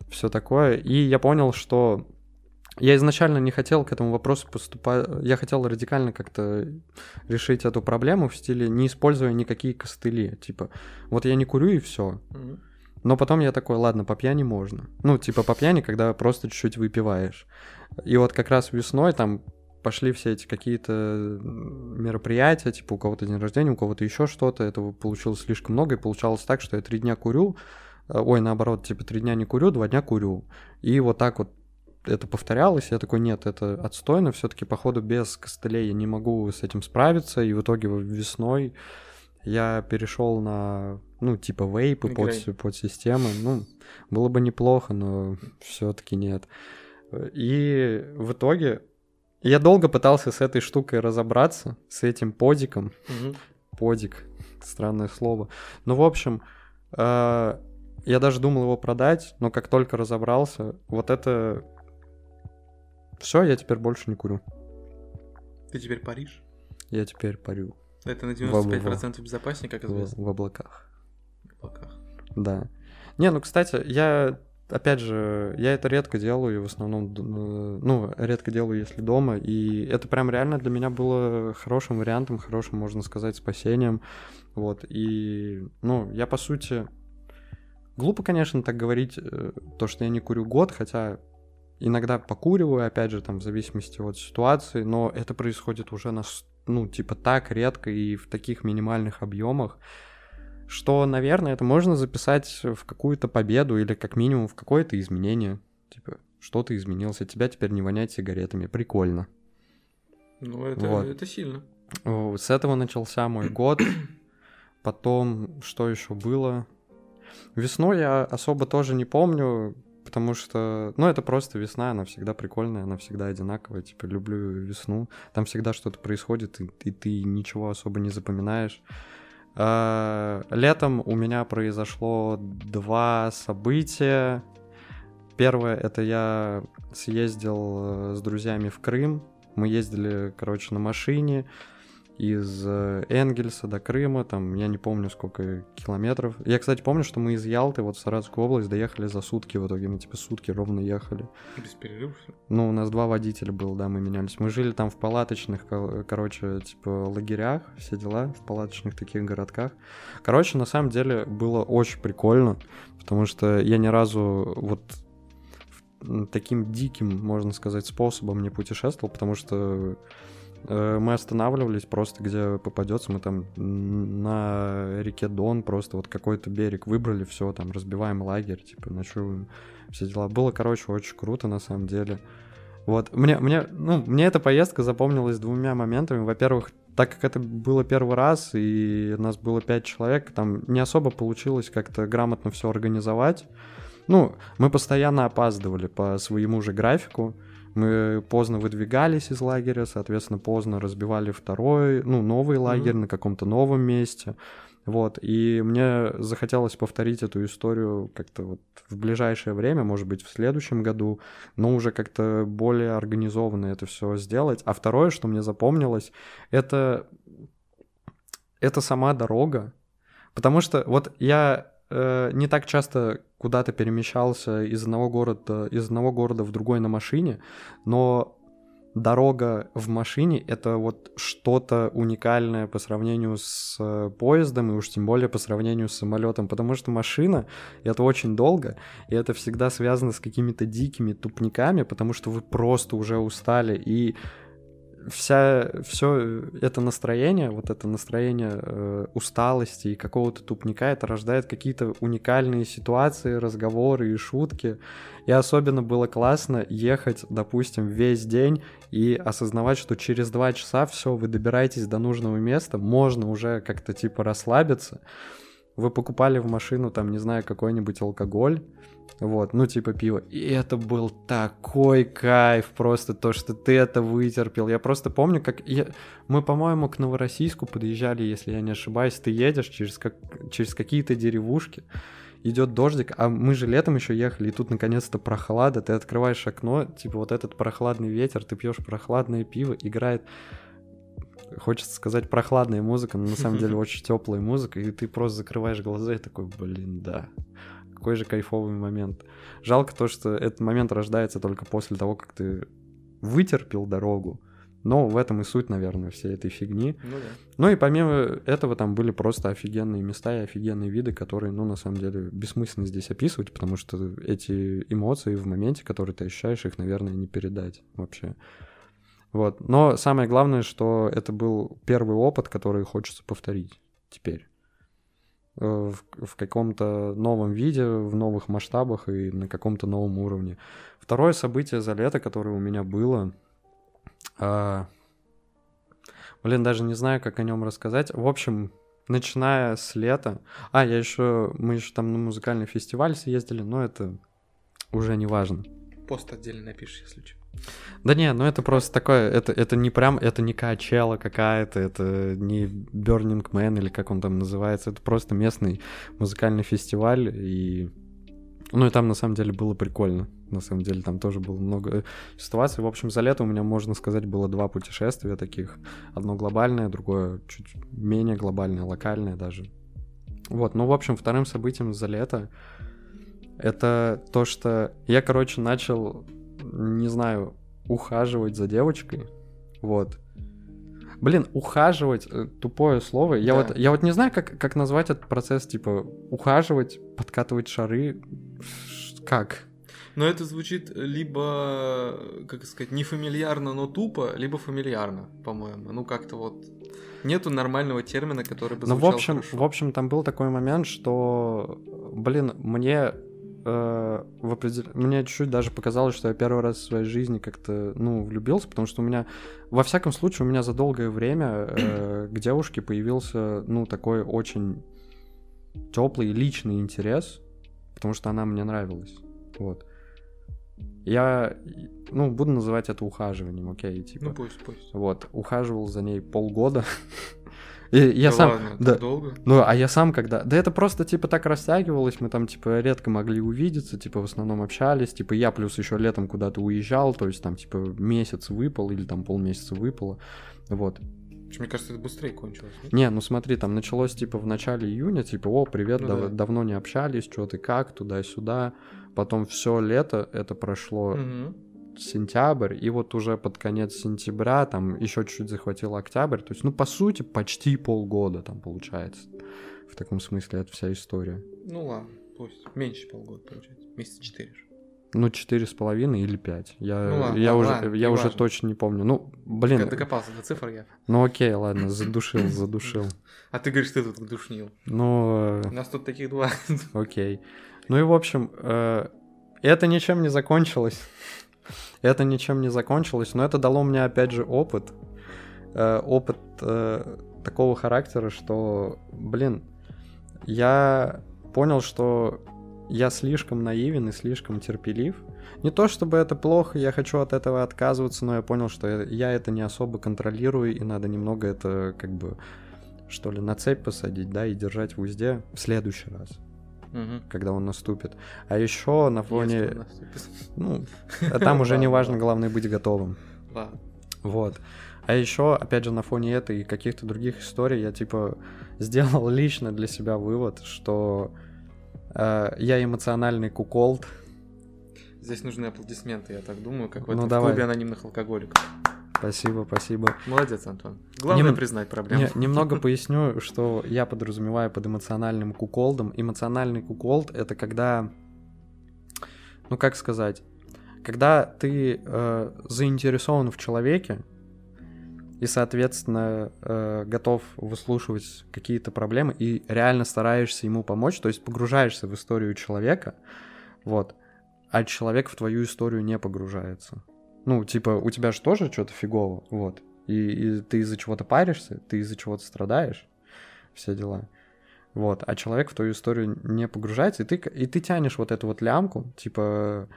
все такое. И я понял, что я изначально не хотел к этому вопросу поступать. Я хотел радикально как-то решить эту проблему в стиле не используя никакие костыли. Типа, вот я не курю и все. Мгм. Но потом я такой, ладно, по пьяни можно. Ну, типа по пьяни, когда просто чуть-чуть выпиваешь. И вот как раз весной там пошли все эти какие-то мероприятия, типа у кого-то день рождения, у кого-то еще что-то. Этого получилось слишком много, и получалось так, что я три дня курю, э, ой, наоборот, типа три дня не курю, два дня курю. И вот так вот это повторялось, я такой, нет, это отстойно, все-таки, походу, без костылей я не могу с этим справиться, и в итоге весной я перешел на, ну, типа вейпы под, Грей. под системы, ну, было бы неплохо, но все-таки нет. И в итоге я долго пытался с этой штукой разобраться, с этим подиком, Мгм. подик, странное слово. Ну, в общем, Э, Я даже думал его продать, но как только разобрался, вот это... Все, я теперь больше не курю. Ты теперь Париж? Я теперь парю Это на Во- во- 95% безопаснее, как известно. в. В облаках. Да. Не, ну, кстати, я, опять же, я это редко делаю, в основном, э, ну, редко делаю, если дома, и это прям реально для меня было хорошим вариантом, хорошим, можно сказать, спасением, вот, и, ну, я, по сути, глупо, конечно, так говорить, э, то, что я не курю год, хотя иногда покуриваю, опять же, там, в зависимости от ситуации, но это происходит уже на, ну, типа, так редко и в таких минимальных объемах, что, наверное, это можно записать в какую-то победу или как минимум в какое-то изменение. Типа, что-то изменилось, от тебя теперь не воняет сигаретами. Прикольно. Ну, это, Вот. это сильно. С этого начался мой год. Потом, что еще было? Весну я особо тоже не помню, потому что, ну, это просто весна, она всегда прикольная, она всегда одинаковая, типа, люблю весну. Там всегда что-то происходит, и, и ты ничего особо не запоминаешь. А, Летом у меня произошло два события. Первое, это я съездил э, с друзьями в Крым. Мы ездили, короче, на машине из э, Энгельса до Крыма, там, я не помню, сколько километров. Я, кстати, помню, что мы из Ялты, вот в Саратовскую область, доехали за сутки в итоге. Мы, типа, сутки ровно ехали. Без перерывов. Ну, у нас два водителя было, да, мы менялись. Мы жили там в палаточных, ко- короче, типа, лагерях, все дела, в палаточных таких городках. Короче, на самом деле было очень прикольно, потому что я ни разу вот таким диким, можно сказать, способом не путешествовал, потому что мы останавливались просто где попадется, мы там на реке Дон просто вот какой-то берег выбрали, все там разбиваем лагерь, типа ночуем, все дела. Было, короче, очень круто на самом деле. Вот, мне, мне, ну, мне эта поездка запомнилась двумя моментами. Во-первых, так как это было первый раз, и нас было пять человек, там не особо получилось как-то грамотно все организовать. Ну, мы постоянно опаздывали по своему же графику. Мы поздно выдвигались из лагеря, соответственно, поздно разбивали второй, ну, новый лагерь на каком-то новом месте. Вот, и мне захотелось повторить эту историю как-то вот в ближайшее время, может быть, в следующем году, но уже как-то более организованно это все сделать. А второе, что мне запомнилось, это, это сама дорога. Потому что вот я э, не так часто куда-то перемещался из одного города, из одного города в другой на машине, но дорога в машине это вот что-то уникальное по сравнению с э, поездом и уж тем более по сравнению с самолетом, потому что машина это очень долго, и это всегда связано с какими-то дикими тупниками, потому что вы просто уже устали и вся все это настроение, вот это настроение э, усталости и какого-то тупника, это рождает какие-то уникальные ситуации, разговоры и шутки. И особенно было классно ехать, допустим, весь день и осознавать, что через два часа все, вы добираетесь до нужного места, можно уже как-то типа расслабиться. Вы покупали в машину, там, не знаю, какой-нибудь алкоголь, вот, ну, типа пиво. И это был такой кайф, просто то, что ты это вытерпел. Я просто помню, как... я- Мы, по-моему, к Новороссийску подъезжали, если я не ошибаюсь. Ты едешь через, как... через какие-то деревушки, идет дождик, а мы же летом еще ехали, и тут наконец-то прохлада, ты открываешь окно, типа вот этот прохладный ветер, ты пьешь прохладное пиво, играет хочется сказать прохладная музыка, но на самом деле очень теплая музыка, и ты просто закрываешь глаза и такой, блин, да, какой же кайфовый момент. Жалко то, что этот момент рождается только после того, как ты вытерпел дорогу. Но в этом и суть, наверное, всей этой фигни. Ну да. Ну и помимо этого там были просто офигенные места и офигенные виды, которые, ну, на самом деле, бессмысленно здесь описывать, потому что эти эмоции в моменте, которые ты ощущаешь, их, наверное, не передать вообще. Вот. Но самое главное, что это был первый опыт, который хочется повторить теперь. Э, В, в каком-то новом виде, в новых масштабах и на каком-то новом уровне. Второе событие за лето, которое у меня было, а, Блин, даже не знаю, как о нем рассказать. В общем, начиная с лета. А, я еще. Мы еще там на музыкальный фестиваль съездили, но это уже не важно. Пост отдельно напишешь, если что. Да не, ну это просто такое, это, это не прям, это не Качела какая-то, это не Burning Man или как он там называется, это просто местный музыкальный фестиваль, и... Ну и там на самом деле было прикольно, на самом деле там тоже было много ситуаций. В общем, за лето у меня, можно сказать, было два путешествия таких. Одно глобальное, другое чуть менее глобальное, локальное даже. Вот, ну, в общем, вторым событием за лето это то, что я, короче, начал не знаю, ухаживать за девочкой. Вот. Блин, ухаживать э, тупое слово. Я да. вот я вот не знаю, как, как назвать этот процесс, типа, ухаживать, подкатывать шары. Как? Но это звучит либо, как сказать, не фамильярно, но тупо, либо фамильярно, по-моему. Ну, как-то вот нету нормального термина, который бы Ну, в общем, хорошо. в общем, там был такой момент, что, блин, мне э, в определ... мне чуть-чуть даже показалось, что я первый раз в своей жизни как-то, ну, влюбился, потому что у меня, во всяком случае, у меня за долгое время э, к девушке появился, ну, такой очень теплый личный интерес, потому что она мне нравилась, вот. Я, ну, буду называть это ухаживанием, окей, типа. Ну, пусть, пусть. Вот, ухаживал за ней полгода. И я да сам, ладно, да, долго? ну, а я сам когда... Да это просто, типа, так растягивалось, мы там, типа, редко могли увидеться, типа, в основном общались, типа, я плюс еще летом куда-то уезжал, то есть там, типа, месяц выпал или там полмесяца выпало, вот. Мне кажется, это быстрее кончилось. нет? Не, ну смотри, там началось, типа, в начале июня, типа, о, привет, Ну дав- да. давно не общались, что ты как, туда-сюда, потом все лето это прошло Мгм. Сентябрь, и вот уже под конец сентября, там еще чуть-чуть захватил октябрь, то есть, ну, по сути, почти полгода там получается. В таком смысле это вся история. Ну ладно, пусть. Меньше полгода, получается. Месяца четыре же. Ну, четыре с половиной или пять. Я, Ну ладно, я, ладно, уже, ладно, я уже точно не помню. Ну, блин, Как Докопался до цифр я. ну окей, ладно, задушил, задушил. А ты говоришь, ты тут душнил. Ну, э, У нас тут таких два. окей. Ну и, в общем, э, это ничем не закончилось. Это ничем не закончилось, но это дало мне, опять же, опыт. Э, опыт э, такого характера, что, блин, я понял, что я слишком наивен и слишком терпелив. Не то чтобы это плохо, я хочу от этого отказываться, но я понял, что я- это не особо контролирую, и надо немного это, как бы, что ли, на цепь посадить, да, и держать в узде в следующий раз, Мгм. когда он наступит. А еще на фоне... Ну, а там уже не важно, главное быть готовым. Ладно. Вот. А еще, опять же, на фоне этой и каких-то других историй я, типа, сделал лично для себя вывод, что э, я эмоциональный куколд. Здесь нужны аплодисменты, я так думаю, как в Ну, этом давай. клубе анонимных алкоголиков. Спасибо, спасибо. Молодец, Антон. Главное Нем- признать проблему. Не- немного поясню, что я подразумеваю под эмоциональным куколдом. Эмоциональный куколд — это когда... Ну, как сказать? Когда ты э, заинтересован в человеке и, соответственно, э, готов выслушивать какие-то проблемы и реально стараешься ему помочь, то есть погружаешься в историю человека, вот, а человек в твою историю не погружается. Ну, типа, у тебя же тоже что-то фигово, вот. И, и ты из-за чего-то паришься, ты из-за чего-то страдаешь, все дела. Вот, а человек в твою историю не погружается, и ты, и ты тянешь вот эту вот лямку, типа...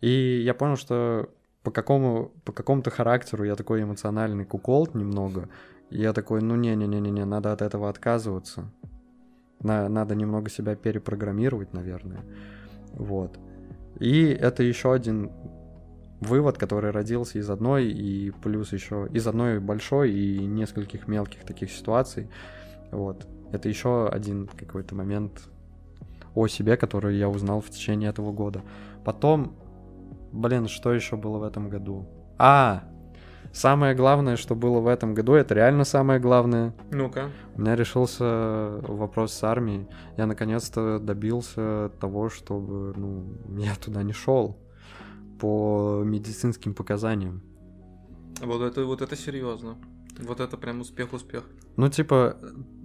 И я понял, что по какому по какому-то характеру я такой эмоциональный куколд немного. И я такой, ну не-не-не-не, надо от этого отказываться. На- надо немного себя перепрограммировать, наверное. Вот. И это еще один вывод, который родился из одной и плюс еще из одной большой и нескольких мелких таких ситуаций. Вот. Это еще один какой-то момент о себе, который я узнал в течение этого года. Потом, блин, что еще было в этом году? А, самое главное, что было в этом году, это реально самое главное. Ну-ка. У меня решился вопрос с армией. Я наконец-то добился того, чтобы ну, я туда не шел по медицинским показаниям. Вот это, вот это серьезно. Вот это прям успех-успех. Ну, типа,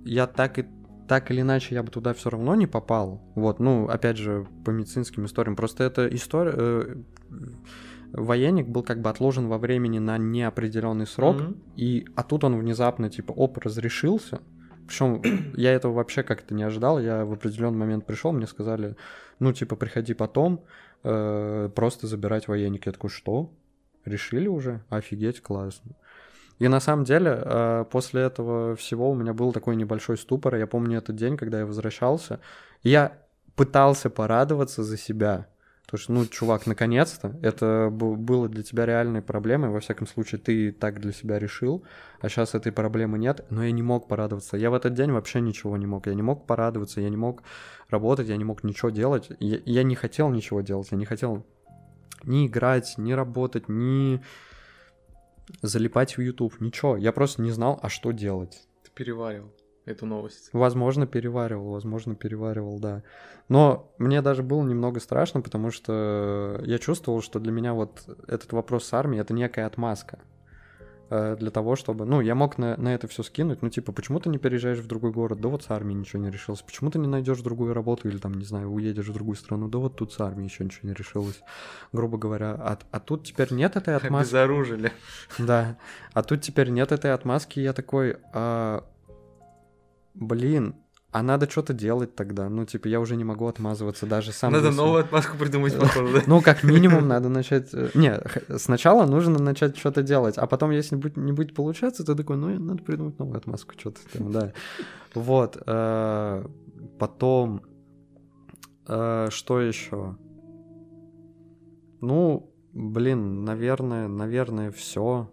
я так и так или иначе я бы туда все равно не попал. Вот, ну, опять же, по медицинским историям. Просто эта история... э, военник был как бы отложен во времени на неопределенный срок, Мгм. и а тут он внезапно, типа, оп, разрешился. Причем я этого вообще как-то не ожидал. Я в определенный момент пришел, мне сказали, ну, типа, приходи потом. Э, просто забирать военники. Я такой, что? Решили уже? Офигеть, классно. И на самом деле, э, после этого всего у меня был такой небольшой ступор. Я помню этот день, когда я возвращался. Я пытался порадоваться за себя. Потому что, ну, чувак, наконец-то, это было для тебя реальной проблемой. Во всяком случае, ты так для себя решил, а сейчас этой проблемы нет. Но я не мог порадоваться. Я в этот день вообще ничего не мог. Я не мог порадоваться, я не мог работать, я не мог ничего делать. Я, я не хотел ничего делать, я не хотел ни играть, ни работать, ни залипать в YouTube, ничего. Я просто не знал, а что делать. Ты переваривал эту новость. Возможно, переваривал, возможно, переваривал, да. Но мне даже было немного страшно, потому что я чувствовал, что для меня вот этот вопрос с армией — это некая отмазка. Э, для того, чтобы... Ну, я мог на, на это все скинуть, ну, типа, почему ты не переезжаешь в другой город? Да вот с армией ничего не решилось. Почему ты не найдешь другую работу или, там, не знаю, уедешь в другую страну? Да вот тут с армией еще ничего не решилось, грубо говоря. А, а тут теперь нет этой отмазки. Обезоружили. Да. А тут теперь нет этой отмазки, я такой... А... Блин, а надо что-то делать тогда. Ну, типа, я уже не могу отмазываться даже сам. Надо новую отмазку придумать, походу, да? Ну, как минимум, надо начать... Э, не, сначала нужно начать что-то делать, а потом, если не будет получаться, то такой, ну, надо придумать новую отмазку, что-то там, да. Вот. Э, потом... Э, что еще? Ну, блин, наверное, наверное, все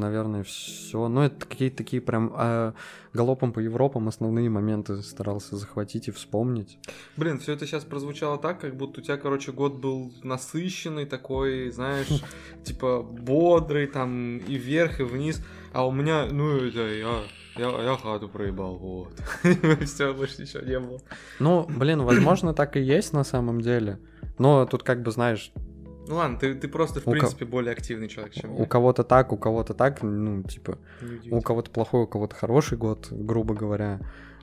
наверное, все. Ну, это какие-то такие прям а, галопом по Европам основные моменты старался захватить и вспомнить. Блин, все это сейчас прозвучало так, как будто у тебя, короче, год был насыщенный такой, знаешь, типа бодрый, там и вверх, и вниз. А у меня, ну, это я я, я хату проебал, вот. Все, больше ничего не было. Ну, блин, возможно, так и есть на самом деле. Но тут как бы, знаешь, ну ладно, ты, ты просто, в у принципе, ко... более активный человек, чем У кого-то так, у кого-то так, ну, типа, у кого-то плохой, у кого-то хороший год, грубо говоря.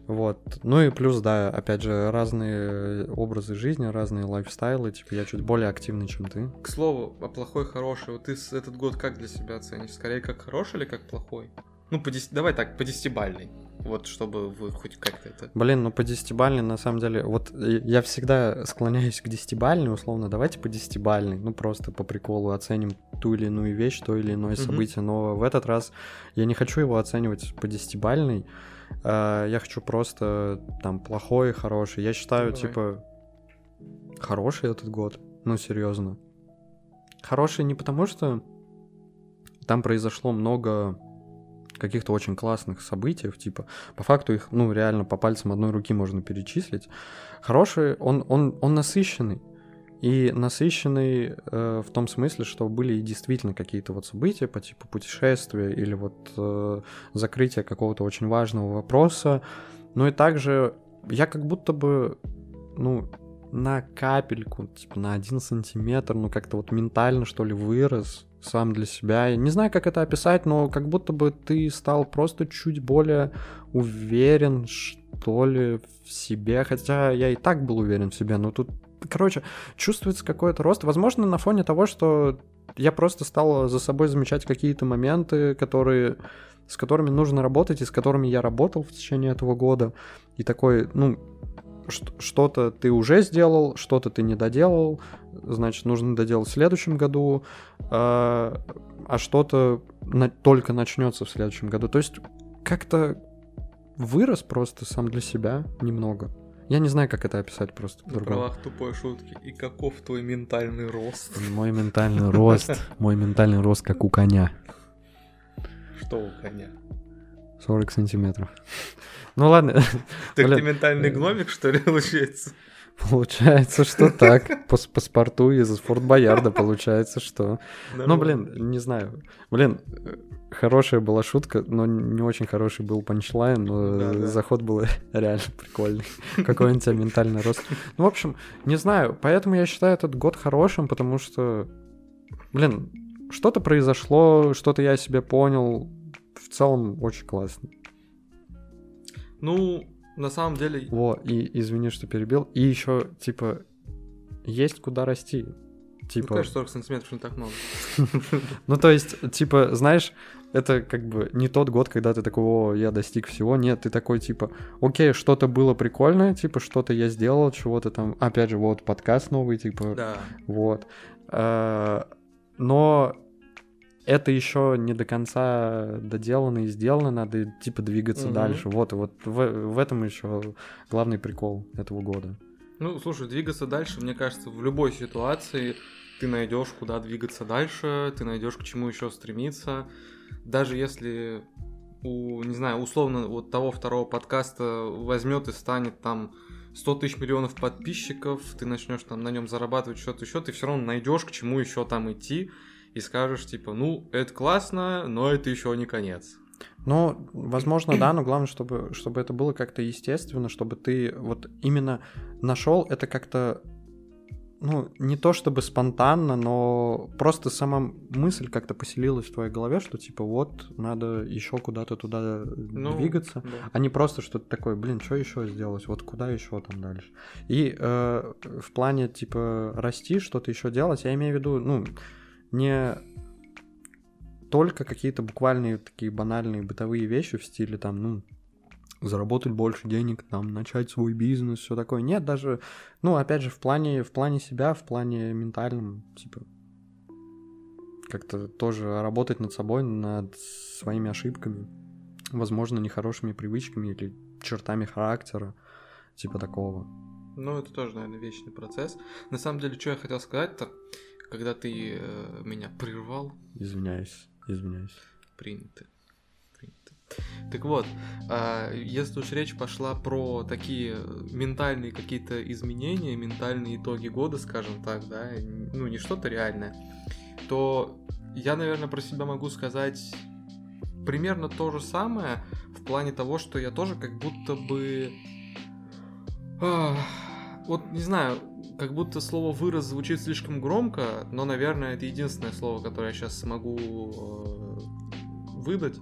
Вот. Ну и плюс, да, опять же, разные образы жизни, разные лайфстайлы. Типа, я чуть более активный, чем ты. К слову, о плохой, хороший. Вот ты этот год как для себя оценишь? Скорее, как хороший или как плохой? Ну, по 10... давай так, по десятибальной. Вот, чтобы вы хоть как-то это... Блин, ну по десятибальной, на самом деле, вот я всегда склоняюсь к десятибальной, условно, давайте по десятибальной, ну просто по приколу оценим ту или иную вещь, то или иное событие, но в этот раз я не хочу его оценивать по десятибальной, а, я хочу просто там плохой, хороший. Я считаю, Давай. типа, хороший этот год, ну серьезно. Хороший не потому, что там произошло много каких-то очень классных событий, типа, по факту их, ну, реально по пальцам одной руки можно перечислить. Хороший, он, он, он насыщенный. И насыщенный э, в том смысле, что были действительно какие-то вот события по типу путешествия или вот э, закрытия какого-то очень важного вопроса. Ну и также я как будто бы, ну, на капельку, типа на один сантиметр, ну как-то вот ментально что ли вырос сам для себя. Я не знаю, как это описать, но как будто бы ты стал просто чуть более уверен, что ли, в себе. Хотя я и так был уверен в себе, но тут, короче, чувствуется какой-то рост. Возможно, на фоне того, что я просто стал за собой замечать какие-то моменты, которые с которыми нужно работать и с которыми я работал в течение этого года. И такой, ну, что-то ты уже сделал, что-то ты не доделал, значит, нужно доделать в следующем году, а, а что-то на, только начнется в следующем году. То есть как-то вырос просто сам для себя немного. Я не знаю, как это описать просто по-другому. На правах тупой шутки. И каков твой ментальный рост? Мой ментальный рост, мой ментальный рост как у коня. Что у коня? 40 сантиметров. Ну ладно. Так ты ментальный гномик, что ли, получается? Получается, что так. По паспорту из Форт Боярда получается, что... Ну, блин, не знаю. Блин, хорошая была шутка, но не очень хороший был панчлайн, но да, да. заход был реально прикольный. Какой у тебя ментальный рост. Ну, в общем, не знаю. Поэтому я считаю этот год хорошим, потому что, блин, что-то произошло, что-то я себе понял. В целом очень классно. Ну, на самом деле... Во, и извини, что перебил. И еще, типа, есть куда расти. Типа... Ну, конечно, 40 сантиметров не так много. Ну, то есть, типа, знаешь, это как бы не тот год, когда ты такой, о, я достиг всего. Нет, ты такой, типа, окей, что-то было прикольное, типа, что-то я сделал, чего-то там. Опять же, вот подкаст новый, типа, Да. вот. А, Но это еще не до конца доделано и сделано, надо, типа, двигаться Мгм. дальше. Вот, вот в, в этом еще главный прикол этого года. Ну, слушай, двигаться дальше, мне кажется, в любой ситуации ты найдешь, куда двигаться дальше, ты найдешь, к чему еще стремиться. Даже если у, не знаю, условно, вот того второго подкаста возьмет и станет там 100 тысяч миллионов подписчиков, ты начнешь там на нем зарабатывать что-то еще, ты все равно найдешь, к чему еще там идти, и скажешь, типа, ну, это классно, но это еще не конец. Ну, возможно, да, но главное, чтобы, чтобы это было как-то естественно, чтобы ты вот именно нашел это как-то, ну, не то чтобы спонтанно, но просто сама мысль как-то поселилась в твоей голове, что типа вот надо еще куда-то туда Ну, двигаться, да. а не просто что-то такое, блин, что еще сделать, вот куда еще там дальше. И э, в плане типа расти, что-то еще делать, я имею в виду, ну, не только какие-то буквальные такие банальные бытовые вещи в стиле там, ну, заработать больше денег, там, начать свой бизнес, все такое. Нет, даже, ну, опять же, в плане, в плане себя, в плане ментальном, типа, как-то тоже работать над собой, над своими ошибками, возможно, нехорошими привычками или чертами характера, типа такого. Ну, это тоже, наверное, вечный процесс. На самом деле, что я хотел сказать-то, когда ты э, меня прервал, Извиняюсь, извиняюсь. принято. принято. Так вот, а, если уж речь пошла про такие ментальные какие-то изменения, ментальные итоги года, скажем так, да, ну не что-то реальное, то я, наверное, про себя могу сказать примерно то же самое в плане того, что я тоже как будто бы... ах, вот, не знаю, как будто слово «вырос» звучит слишком громко, но, наверное, это единственное слово, которое я сейчас смогу э, выдать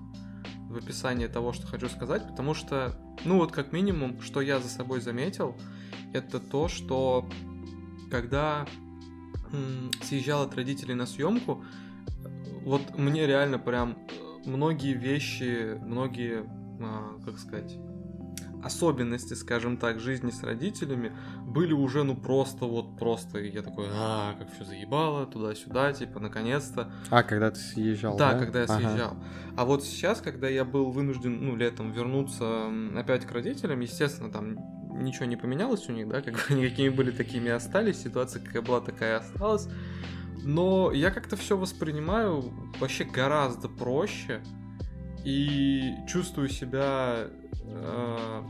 в описании того, что хочу сказать, потому что, ну вот как минимум, что я за собой заметил, это то, что когда съезжал от родителей на съемку, вот мне реально прям э, многие вещи, многие, а, как сказать, особенности, скажем так, жизни с родителями были уже, ну, просто вот, просто, и я такой, а, как все заебало, туда-сюда, типа, наконец-то. А, когда ты съезжал, Да, да? когда я Ага. съезжал. А вот сейчас, когда я был вынужден, ну, летом вернуться опять к родителям, естественно, там ничего не поменялось у них, да, как бы они какими были, такими и остались, ситуация какая была, такая и осталась. Но я как-то все воспринимаю вообще гораздо проще и чувствую себя э,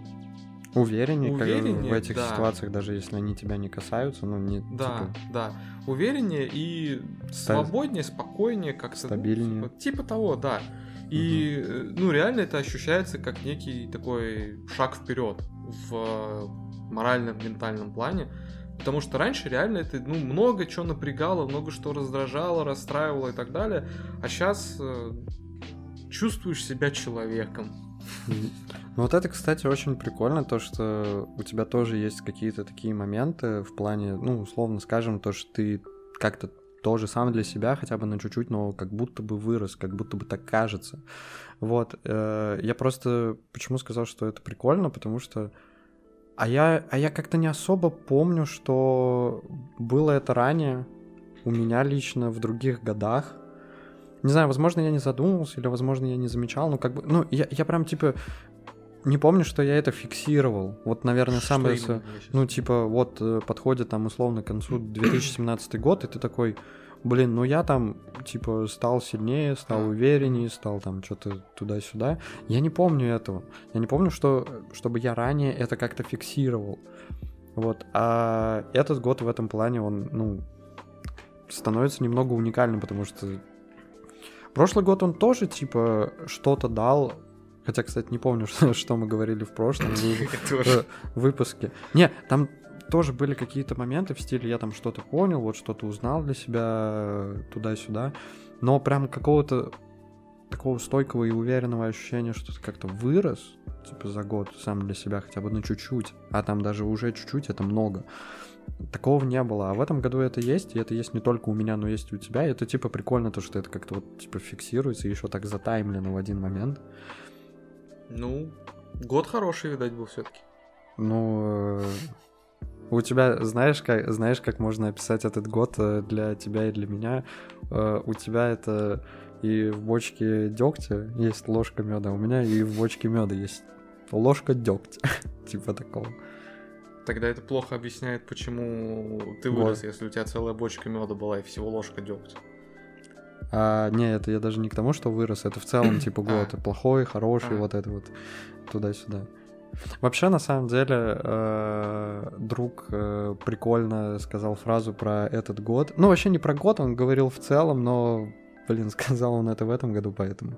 Увереннее, как Увереннее, в этих да. ситуациях, даже если они тебя не касаются, ну, не, Да, типа, да. Увереннее и свободнее, спокойнее, как-то. ну, Стабильнее. типа, типа того, да. И, э, ну, реально это ощущается как некий такой шаг вперед в э, моральном, ментальном плане. Потому что раньше реально это, ну, много чего напрягало, много что раздражало, расстраивало и так далее. А сейчас чувствуешь себя человеком. Ну вот это, кстати, очень прикольно, то, что у тебя тоже есть какие-то такие моменты в плане, ну, условно скажем, то, что ты как-то тоже сам для себя хотя бы на чуть-чуть, но как будто бы вырос, как будто бы так кажется. Вот. э, Я просто почему сказал, что это прикольно, потому что а я, а я как-то не особо помню, что было это ранее у меня лично в других годах. Не знаю, возможно, я не задумывался, или, возможно, я не замечал, но как бы, ну, я, я прям, типа, не помню, что я это фиксировал. Вот, наверное, Что самое... именно Ну, типа, вот э, подходит там условно к концу 2017 год, и ты такой, блин, ну я там, типа, стал сильнее, стал А. увереннее, стал там что-то туда-сюда. Я не помню этого. Я не помню, что, чтобы я ранее это как-то фиксировал. Вот. А этот год в этом плане, он, ну, становится немного уникальным, потому что прошлый год он тоже, типа, что-то дал. Хотя, кстати, не помню, что, что мы говорили в прошлом выпуске. Не, там тоже были какие-то моменты в стиле я там что-то понял, вот что-то узнал для себя туда-сюда. Но прям какого-то такого стойкого и уверенного ощущения, что ты как-то вырос, типа, за год сам для себя хотя бы на чуть-чуть, а там даже уже чуть-чуть это много. Такого не было. А в этом году это есть, и это есть не только у меня, но есть и у тебя. И это типа прикольно, то, что это как-то вот типа фиксируется, и еще так затаймлено в один момент. Ну, год хороший, видать, был все-таки. Ну, э, у тебя, знаешь, как, знаешь, как можно описать этот год э, для тебя и для меня? Э, у тебя это и в бочке дегтя есть ложка меда, у меня и в бочке меда есть ложка дегтя, типа такого. Тогда это плохо объясняет, почему ты вырос, вот. если у тебя целая бочка меда была и всего ложка дегтя. А, не, это я даже не к тому, что вырос, это в целом типа год. А. Плохой, хороший, а. вот это вот туда-сюда. Вообще, на самом деле, э, друг э, прикольно сказал фразу про этот год. Ну, вообще не про год, он говорил в целом, но, блин, сказал он это в этом году, поэтому.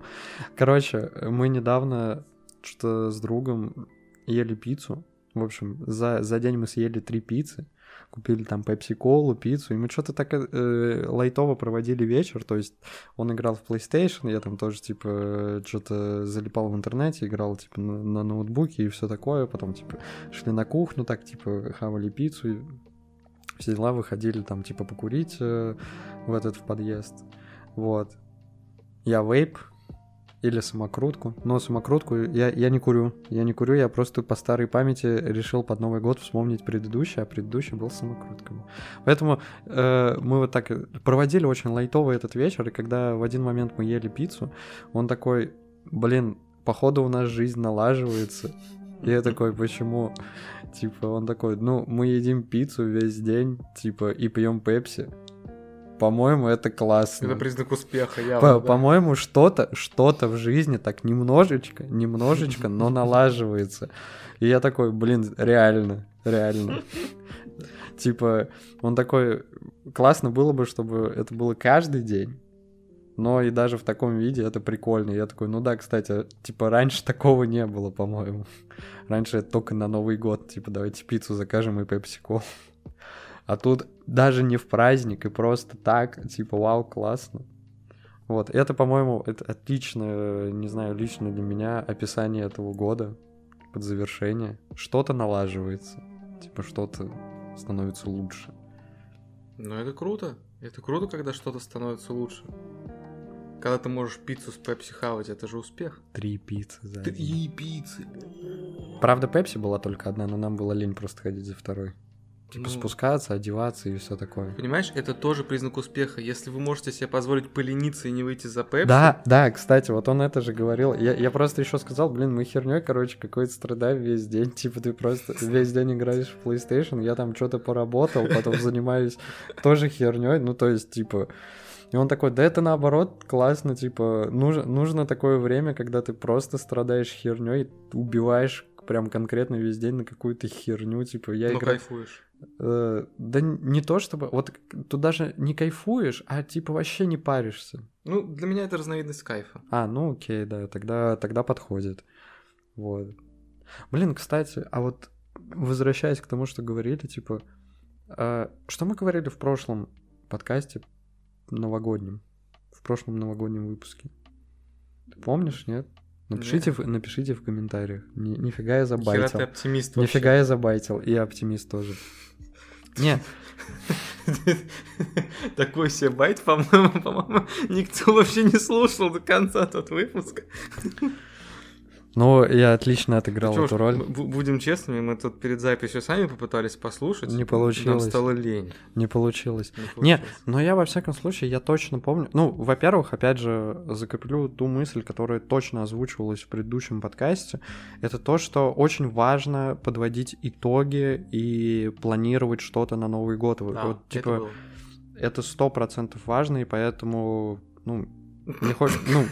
Короче, мы недавно что с другом ели пиццу. В общем, за, за день мы съели три пиццы купили там пепси-колу, пиццу, и мы что-то так э, лайтово проводили вечер, то есть он играл в PlayStation, я там тоже, типа, что-то залипал в интернете, играл, типа, на, на ноутбуке и все такое, потом, типа, шли на кухню, так, типа, хавали пиццу, и все дела, выходили там, типа, покурить э, в этот в подъезд, вот. Я вейп, или самокрутку. Но самокрутку я, я не курю. Я не курю, я просто по старой памяти решил под Новый год вспомнить предыдущий, а предыдущий был самокрутками. Поэтому э, мы вот так проводили очень лайтовый этот вечер, и когда в один момент мы ели пиццу, он такой, блин, походу у нас жизнь налаживается. И я такой, почему? Типа, он такой, ну, мы едим пиццу весь день, типа, и пьем пепси. По-моему, это классно. Это признак успеха, явно. По- да. По-моему, что-то, что-то в жизни так немножечко, немножечко, но налаживается. И я такой, блин, реально, реально. Типа, он такой, классно было бы, чтобы это было каждый день. Но и даже в таком виде это прикольно. Я такой, ну да, кстати, типа раньше такого не было, по-моему. Раньше это только на Новый год, типа давайте пиццу закажем и пепси-кол. А тут даже не в праздник, и просто так, типа, вау, классно. Вот, это, по-моему, это отличное, не знаю, лично для меня описание этого года под завершение. Что-то налаживается, типа, что-то становится лучше. Ну, это круто. Это круто, когда что-то становится лучше. Когда ты можешь пиццу с пепси хавать, это же успех. Три пиццы за Три пиццы. Правда, пепси была только одна, но нам было лень просто ходить за второй. Типа ну, спускаться, одеваться и все такое. Понимаешь, это тоже признак успеха. Если вы можете себе позволить полениться и не выйти за пепси. Да, да, кстати, вот он это же говорил. Я, я просто еще сказал, блин, мы херней, короче, какой-то страдаем весь день. Типа ты просто весь день играешь в PlayStation, я там что-то поработал, потом занимаюсь тоже херней. Ну, то есть, типа. И он такой, да это наоборот классно, типа, нужно, нужно такое время, когда ты просто страдаешь херней, убиваешь прям конкретно весь день на какую-то херню, типа, я ну, играю... кайфуешь. Э, да не то чтобы... Вот тут даже не кайфуешь, а типа вообще не паришься. Ну, для меня это разновидность кайфа. А, ну окей, да, тогда, тогда подходит. Вот. Блин, кстати, а вот возвращаясь к тому, что говорили, типа... Э, что мы говорили в прошлом подкасте новогоднем? В прошлом новогоднем выпуске? Ты помнишь, нет? Напишите, в, напишите в комментариях. Ни, нифига я забайтил. Хера ты оптимист вообще. Нифига я забайтил. И оптимист тоже. Не. Такой себе байт, по-моему, по-моему, никто вообще не слушал до конца тот выпуск. Ну, я отлично отыграл ну, эту роль. Будем честными, мы тут перед записью сами попытались послушать. Не получилось. Нам стало лень. Не получилось. Не, получилось. Не, но я во всяком случае, я точно помню. Ну, во-первых, опять же, закреплю ту мысль, которая точно озвучивалась в предыдущем подкасте. Это то, что очень важно подводить итоги и планировать что-то на Новый год. Да, вот, типа, это сто процентов важно, и поэтому, ну, не хочешь, ну,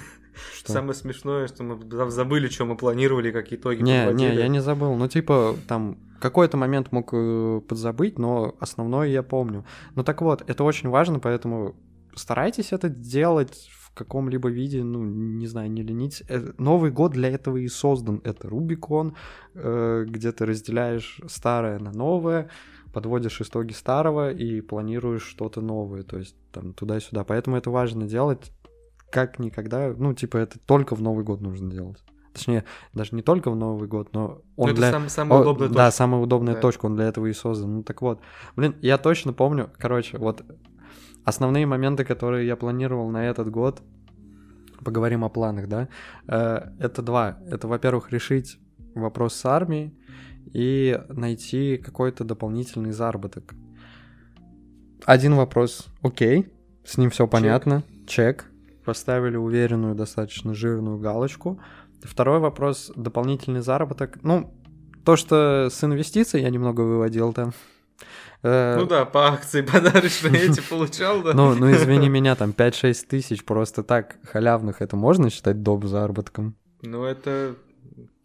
что? Самое смешное, что мы забыли, что мы планировали, как итоги Не, подводили. не, я не забыл. Ну, типа, там, какой-то момент мог э, подзабыть, но основное я помню. Ну, так вот, это очень важно, поэтому старайтесь это делать в каком-либо виде, ну, не знаю, не ленитесь. Э, Новый год для этого и создан. Это Рубикон, э, где ты разделяешь старое на новое, подводишь итоги старого и планируешь что-то новое, то есть там туда-сюда. Поэтому это важно делать как никогда, ну, типа, это только в Новый год нужно делать. Точнее, даже не только в Новый год, но он Ну, это для... сам- самая удобная Да, точка. самая удобная Да. точка, он для этого и создан. Ну так вот, блин, я точно помню, короче, вот основные моменты, которые я планировал на этот год, поговорим о планах, да, Э, это два. Это, во-первых, решить вопрос с армией и найти какой-то дополнительный заработок. Один вопрос, окей, с ним все понятно, чек, поставили уверенную, достаточно жирную галочку. Второй вопрос, дополнительный заработок. Ну, то, что с инвестиций я немного выводил там. Э, Ну да, по акции подарочные эти получал, да. Ну, ну, извини меня, там 5-6 тысяч просто так халявных, это можно считать доп. заработком? Ну это...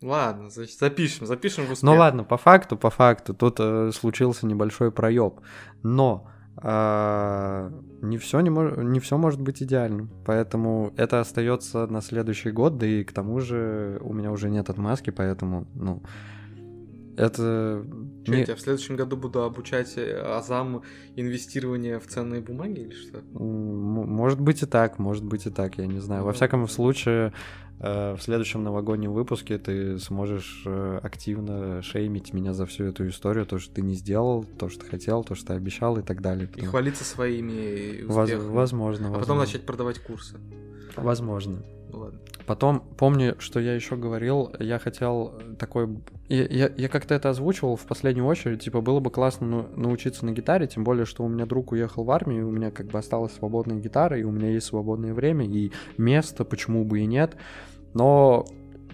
Ладно, значит, запишем, запишем в успех. Ну ладно, по факту, по факту, тут э, случился небольшой проеб. Но а, не все не, мож- не все может быть идеальным. Поэтому это остается на следующий год, да и к тому же у меня уже нет отмазки, поэтому, ну, это... Чё, не- я тебя в следующем году буду обучать э, азам инвестирования в ценные бумаги или что? Может быть и так, может быть и так, я не знаю. Во всяком случае, в следующем новогоднем выпуске ты сможешь э, активно шеймить меня за всю эту историю, то, что ты не сделал, то, что хотел, то, что ты обещал и так далее. И Потому- хвалиться своими Воз- успехами. Возможно, А потом возможно. начать продавать курсы. Возможно. Ладно. Потом, помню, что я еще говорил, я хотел такой... Я, я, я как-то это озвучивал в последнюю очередь, типа, было бы классно научиться на гитаре, тем более, что у меня друг уехал в армию, и у меня как бы осталась свободная гитара, и у меня есть свободное время, и место, почему бы и нет. Но,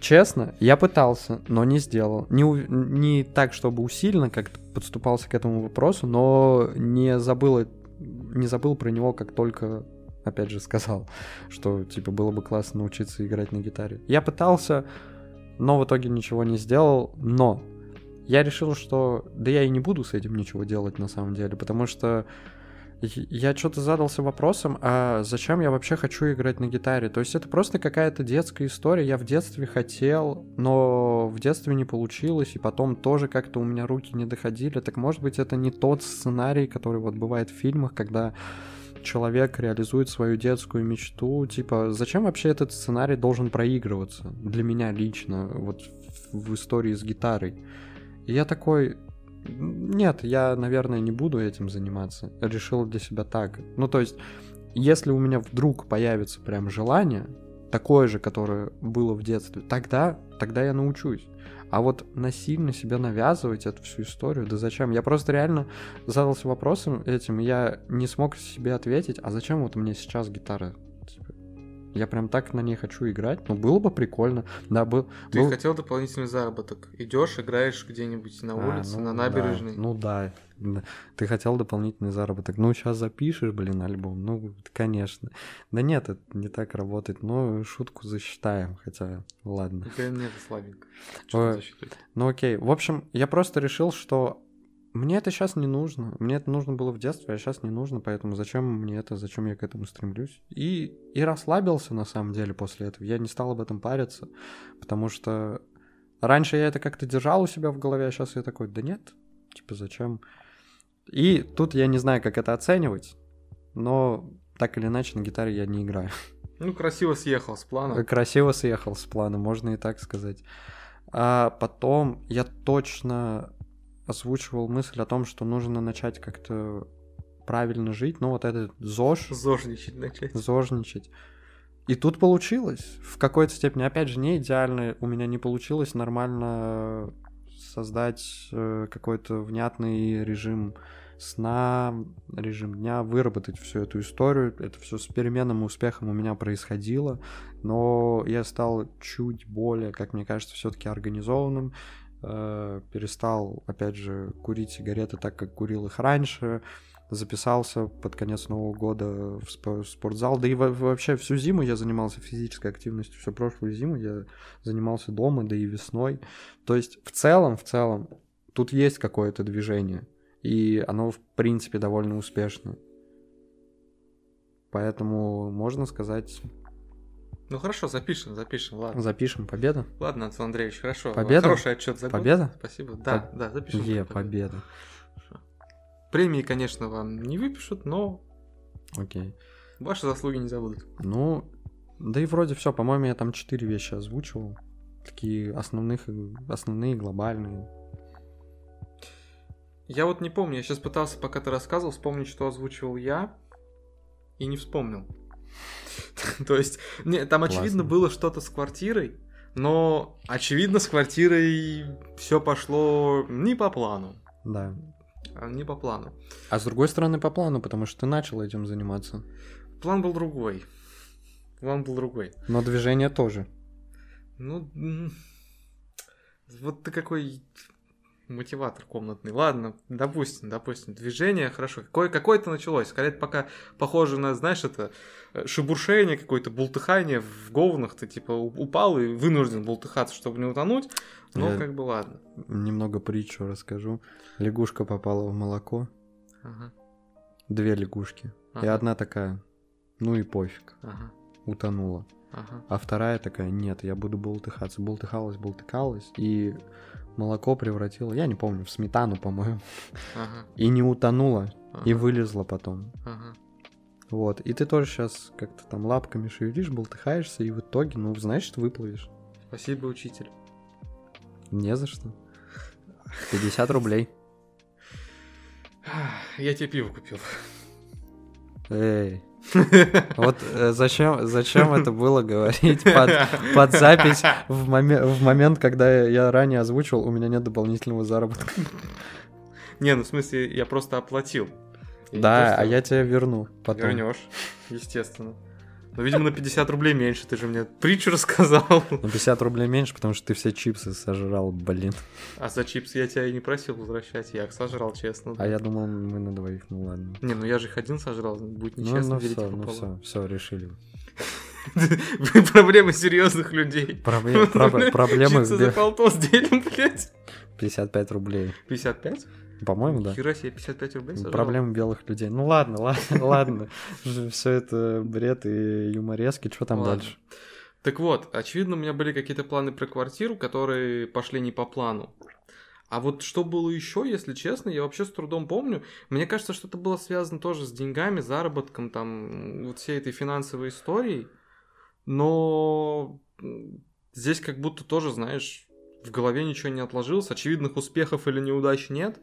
честно, я пытался, но не сделал. Не, не так, чтобы усиленно как-то подступался к этому вопросу, но не забыл, не забыл про него, как только опять же сказал, что типа было бы классно научиться играть на гитаре. Я пытался, но в итоге ничего не сделал, но я решил, что да я и не буду с этим ничего делать на самом деле, потому что я- что-то задался вопросом, а зачем я вообще хочу играть на гитаре? То есть это просто какая-то детская история. Я в детстве хотел, но в детстве не получилось, и потом тоже как-то у меня руки не доходили. Так может быть это не тот сценарий, который вот бывает в фильмах, когда человек реализует свою детскую мечту. Типа, зачем вообще этот сценарий должен проигрываться? Для меня лично, вот в истории с гитарой. И я такой, нет, я, наверное, не буду этим заниматься. Решил для себя так. Ну, то есть, если у меня вдруг появится прям желание, такое же, которое было в детстве, тогда, тогда я научусь. А вот насильно себя навязывать эту всю историю, да зачем? Я просто реально задался вопросом этим, я не смог себе ответить, а зачем вот мне сейчас гитара? Я прям так на ней хочу играть, ну было бы прикольно. Да, был, Ты был- хотел дополнительный заработок. Идешь, играешь где-нибудь на А, улице, ну на да, набережной. ну да, да. Ты хотел дополнительный заработок. Ну, сейчас запишешь, блин, альбом. Ну, конечно. Да нет, это не так работает. Но шутку засчитаем, хотя, ладно. Да нет, слабенько. Что засчитывать? Ну окей. В общем, я просто решил, что мне это сейчас не нужно. Мне это нужно было в детстве, а сейчас не нужно, поэтому зачем мне это, зачем я к этому стремлюсь? И, и расслабился на самом деле после этого. Я не стал об этом париться, потому что раньше я это как-то держал у себя в голове, а сейчас я такой, да нет, типа зачем? И тут я не знаю, как это оценивать, но так или иначе на гитаре я не играю. Ну, красиво съехал с плана. Красиво съехал с плана, можно и так сказать. А потом я точно озвучивал мысль о том, что нужно начать как-то правильно жить. Ну, вот этот ЗОЖ, Зожничать начать. зожничать. И тут получилось. В какой-то степени, опять же, не идеально. У меня не получилось нормально создать э, какой-то внятный режим сна, режим дня, выработать всю эту историю. Это все с переменным успехом у меня происходило, но я стал чуть более, как мне кажется, все-таки организованным. Э, перестал, опять же, курить сигареты так, как курил их раньше записался под конец Нового года в спо- в спортзал. Да и во- вообще всю зиму я занимался физической активностью. Всю прошлую зиму я занимался дома, да и весной. То есть в целом, в целом, тут есть какое-то движение. И оно, в принципе, довольно успешно. Поэтому можно сказать, Ну хорошо, запишем, запишем, ладно. запишем победа. Ладно, Антон Андреевич, хорошо. Победа? Хороший отчет за год. Победа? Спасибо. Да, Поб- да, запишем. Е, победа. Хорошо. Премии, конечно, вам не выпишут, но Окей. ваши заслуги не забудут. Ну, Да и вроде все, по-моему, я там четыре вещи озвучивал. Такие основных, основные, глобальные. Я вот не помню, я сейчас пытался, пока ты рассказывал, вспомнить, что озвучивал я, и не вспомнил. То есть, не, там очевидно было что-то с квартирой, но очевидно с квартирой все пошло не по плану. Да. А, Не по плану. А с другой стороны, по плану, потому что ты начал этим заниматься. План был другой. План был другой. Но движение тоже. Ну, вот ты какой мотиватор комнатный. Ладно, допустим, допустим. Движение, хорошо. Какое, какое-то началось. Скорее, пока похоже на, знаешь, это э, шебуршение, какое-то бултыхание в говнах. Ты типа упал и вынужден бултыхаться, чтобы не утонуть. Но Я- как бы ладно. Немного притчу расскажу. Лягушка попала в молоко. Ага, Две лягушки. И ага, одна такая, ну и пофиг, ага, утонула. ага. А вторая такая, нет, я буду болтыхаться. Болтыхалась, болтыхалась. И молоко превратила, я не помню, в сметану, по-моему. ага, И не утонула, и ага, вылезла потом. ага. Вот. И ты тоже сейчас как-то там лапками шевелишь, болтыхаешься, и в итоге, ну, значит, выплывешь. Спасибо, учитель. Не за что. 50 рублей. Я тебе пиво купил. Эй. Вот э, зачем, зачем это было говорить под, под запись в, моме- в момент, когда я ранее озвучивал, у меня нет дополнительного заработка. Не, ну в смысле, я просто оплатил. Я Да, то, что- а я тебе верну потом. Вернешь, естественно. Но, видимо, на 50 рублей меньше. Ты же мне притчу рассказал. На 50 рублей меньше, потому что ты все чипсы сожрал, блин. А за чипсы я тебя и не просил возвращать. Я их сожрал, честно. А я думал, мы на двоих, ну ладно. Не, ну я же их один сожрал. Будет Ну, нечестно ну делить все, ну все, все, решили. Проблемы серьезных людей. Проблем- проб- Проблемы Чипсы за полтос делим, блядь. 55 рублей. 55? По-моему, да. Хера себе 55 рублей сожрал. Проблемы белых людей. Ну ладно, ладно, ладно. Все это бред и юморески. Что там дальше? Так вот, очевидно, у меня были какие-то планы про квартиру, которые пошли не по плану. А вот что было еще, если честно, я вообще с трудом помню. Мне кажется, что это было связано тоже с деньгами, заработком, там, вот всей этой финансовой историей. Но здесь как будто тоже, знаешь, в голове ничего не отложилось, очевидных успехов или неудач нет.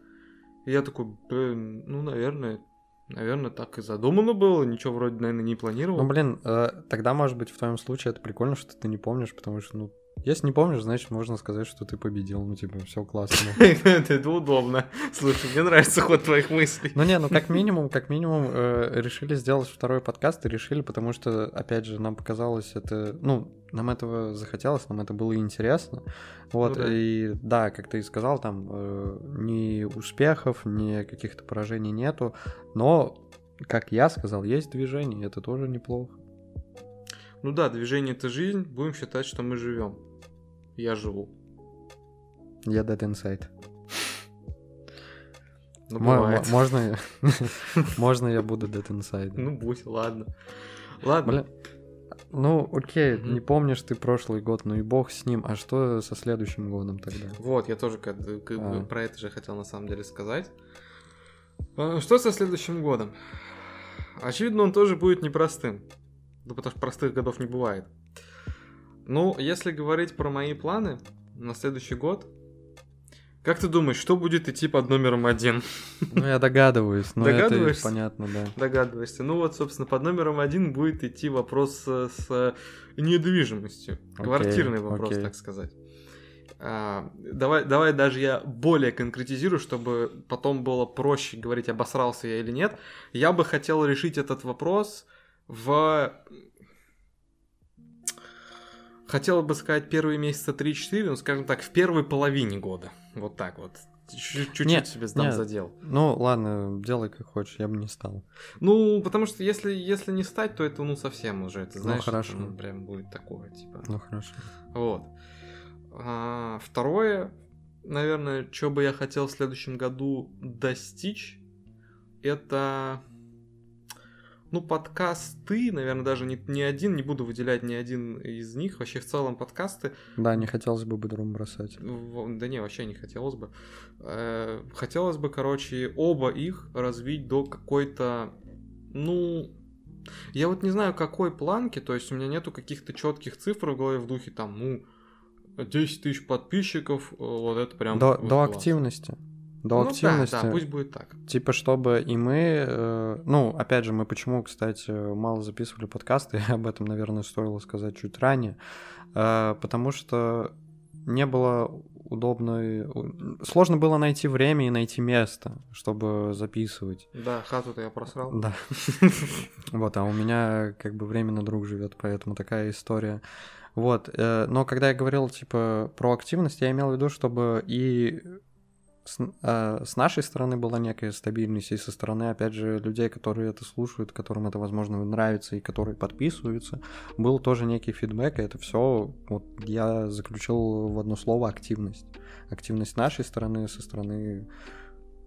Я такой, блин, ну, наверное, наверное, так и задумано было, ничего вроде, наверное, не планировал. Ну, блин, э, тогда, может быть, в твоем случае это прикольно, что ты не помнишь, потому что, ну, если не помнишь, значит, можно сказать, что ты победил. Ну, типа, все классно. Это удобно. Слушай, мне нравится ход твоих мыслей. Ну не, ну как минимум, как минимум э, решили сделать второй подкаст и решили, потому что, опять же, нам показалось это, ну, нам этого захотелось, нам это было интересно. Вот, Ну да. и да, как ты и сказал, там э, ни успехов, ни каких-то поражений нету, но, как я сказал, есть движение, это тоже неплохо. Ну да, движение это жизнь. Будем считать, что мы живем. Я живу. Я Dead Inside. Ну, бывает. мо- Можно, можно я буду Dead Inside? Ну, будь, ладно. Ладно. Ну окей, Мгм. не помнишь ты прошлый год, ну и бог с ним. А что со следующим годом тогда? Вот, я тоже как, как бы А. про это же хотел на самом деле сказать. А, Что со следующим годом? Очевидно, он тоже будет непростым. Ну, потому что простых годов не бывает. Ну, если говорить про мои планы на следующий год, как ты думаешь, что будет идти под номером один? Ну я догадываюсь, но это понятно, да. Догадываешься. Ну вот, собственно, под номером один будет идти вопрос э, с э, недвижимостью. Окей, Квартирный вопрос, окей. так сказать. А, давай, давай даже я более конкретизирую, чтобы потом было проще говорить, обосрался я или нет. Я бы хотел решить этот вопрос в... Хотел бы сказать первые месяца 3-4, ну, скажем так, в первой половине года. Вот так вот. Чуть- Чуть-чуть Нет, себе сдам нет. задел. Ну ладно, делай как хочешь, я бы не стал. Ну, потому что если, если не стать, то это ну совсем уже, ты знаешь, хорошо. ну, прям будет такое, типа. Ну хорошо. Вот. А, второе, наверное, что бы я хотел в следующем году достичь, это, ну, подкасты, наверное, даже не, не один, не буду выделять ни один из них, вообще в целом подкасты, Да, не хотелось бы бодрум бросать. да не, вообще не хотелось бы. Э, Хотелось бы, короче, оба их развить до какой-то, ну, Я вот не знаю, какой планки, то есть у меня нету каких-то четких цифр в голове в духе там, ну, 10 тысяч подписчиков, э, вот это прям... До, вот до класс. активности. До ну, активности. Да, да, пусть будет так. Типа, чтобы и мы... э, ну, опять же, мы почему, кстати, мало записывали подкасты, об этом, наверное, стоило сказать чуть ранее, э, потому что не было удобной... Сложно было найти время и найти место, чтобы записывать. Да, хату-то я просрал. Да. Вот, а у меня как бы временно друг живет, поэтому такая история. Вот, э, но когда я говорил, типа, про активность, я имел в виду, чтобы и с, э, с нашей стороны была некая стабильность, и со стороны, опять же, людей, которые это слушают, которым это, возможно, нравится, и которые подписываются, был тоже некий фидбэк, и это все вот я заключил в одно слово активность. Активность нашей стороны, со стороны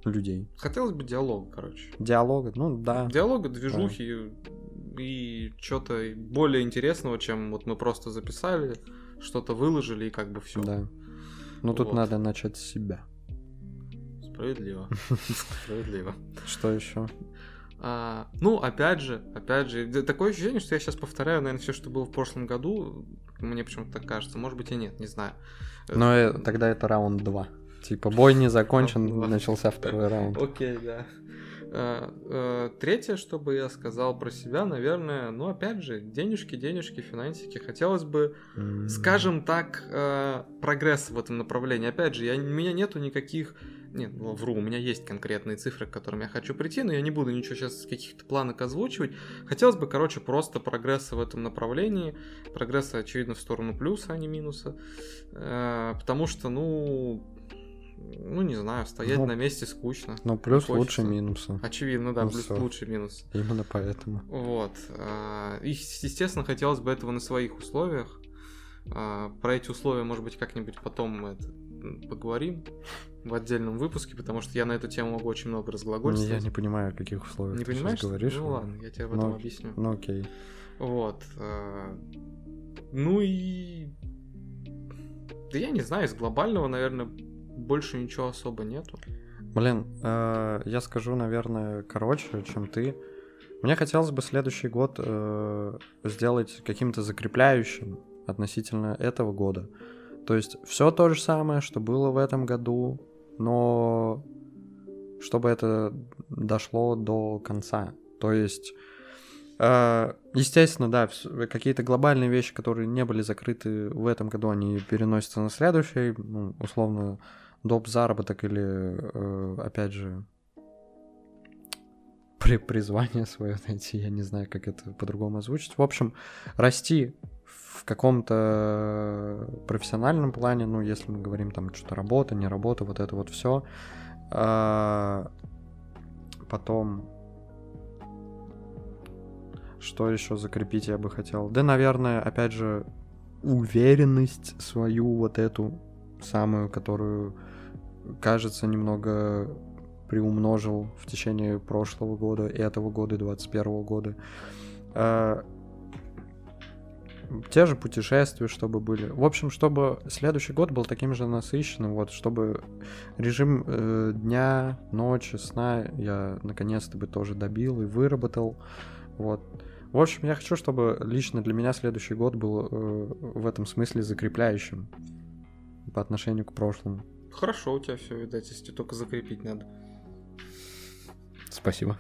людей. Хотелось бы диалога, короче. Диалога, ну да. Диалога, движухи и что-то более интересного, чем вот мы просто записали, что-то выложили и как бы все. Да. Ну тут Вот. надо начать с себя. Справедливо. Справедливо. Что еще? А, ну, опять же, опять же, такое ощущение, что я сейчас повторяю, наверное, все, что было в прошлом году. Мне почему-то так кажется. Может быть и нет, не знаю. Но э, тогда это раунд 2. Типа бой не закончен, начался второй раунд. Окей, да. А, э, Третье, что бы я сказал про себя, наверное, ну, опять же, денежки, денежки, финансики. Хотелось бы скажем так, э, прогресс в этом направлении. Опять же, я, у меня нету никаких... Нет, ну, вру, у меня есть конкретные цифры, к которым я хочу прийти, но я не буду ничего сейчас каких-то планок озвучивать. Хотелось бы, короче, просто прогресса в этом направлении. Прогресса, очевидно, в сторону плюса, а не минуса. Э, потому что, ну... Ну, не знаю, стоять Ну, на месте скучно. Ну, плюс Хочется. лучше минуса. Очевидно, да, Ну, плюс всё. лучше минус. Именно поэтому. Вот. а, И, естественно, хотелось бы этого на своих условиях. А, Про эти условия, может быть, как-нибудь потом мы это поговорим в отдельном выпуске, потому что я на эту тему могу очень много Я разглагольствовать. не понимаю, о каких условиях Не ты сейчас понимаешь? говоришь. Ну ладно, я тебе об этом Ну, объясню. Ну окей. Вот. а, Ну и... Да я не знаю, из глобального, наверное, больше ничего особо нету. Блин, э, я скажу, наверное, короче, чем ты. Мне хотелось бы следующий год э, сделать каким-то закрепляющим относительно этого года. То есть все то же самое, что было в этом году, но чтобы это дошло до конца. То есть, э, естественно, да, какие-то глобальные вещи, которые не были закрыты в этом году, они переносятся на следующий, ну, условно, доп. заработок или, э, опять же, при призвание свое найти, я не знаю, как это по-другому озвучить. В общем, расти в каком-то профессиональном плане, ну, если мы говорим там что-то работа, не работа, вот это вот все. Потом, что еще закрепить я бы хотел? Да, наверное, опять же, уверенность свою вот эту самую, которую, кажется, немного приумножил в течение прошлого года, этого года, 21 года. Те же путешествия, чтобы были. В общем, чтобы следующий год был таким же насыщенным, вот, чтобы режим э, дня, ночи, сна я наконец-то бы тоже добил и выработал. Вот. В общем, я хочу, чтобы лично для меня следующий год был э, в этом смысле закрепляющим по отношению к прошлому. Хорошо у тебя все, видать, если только закрепить надо. Спасибо.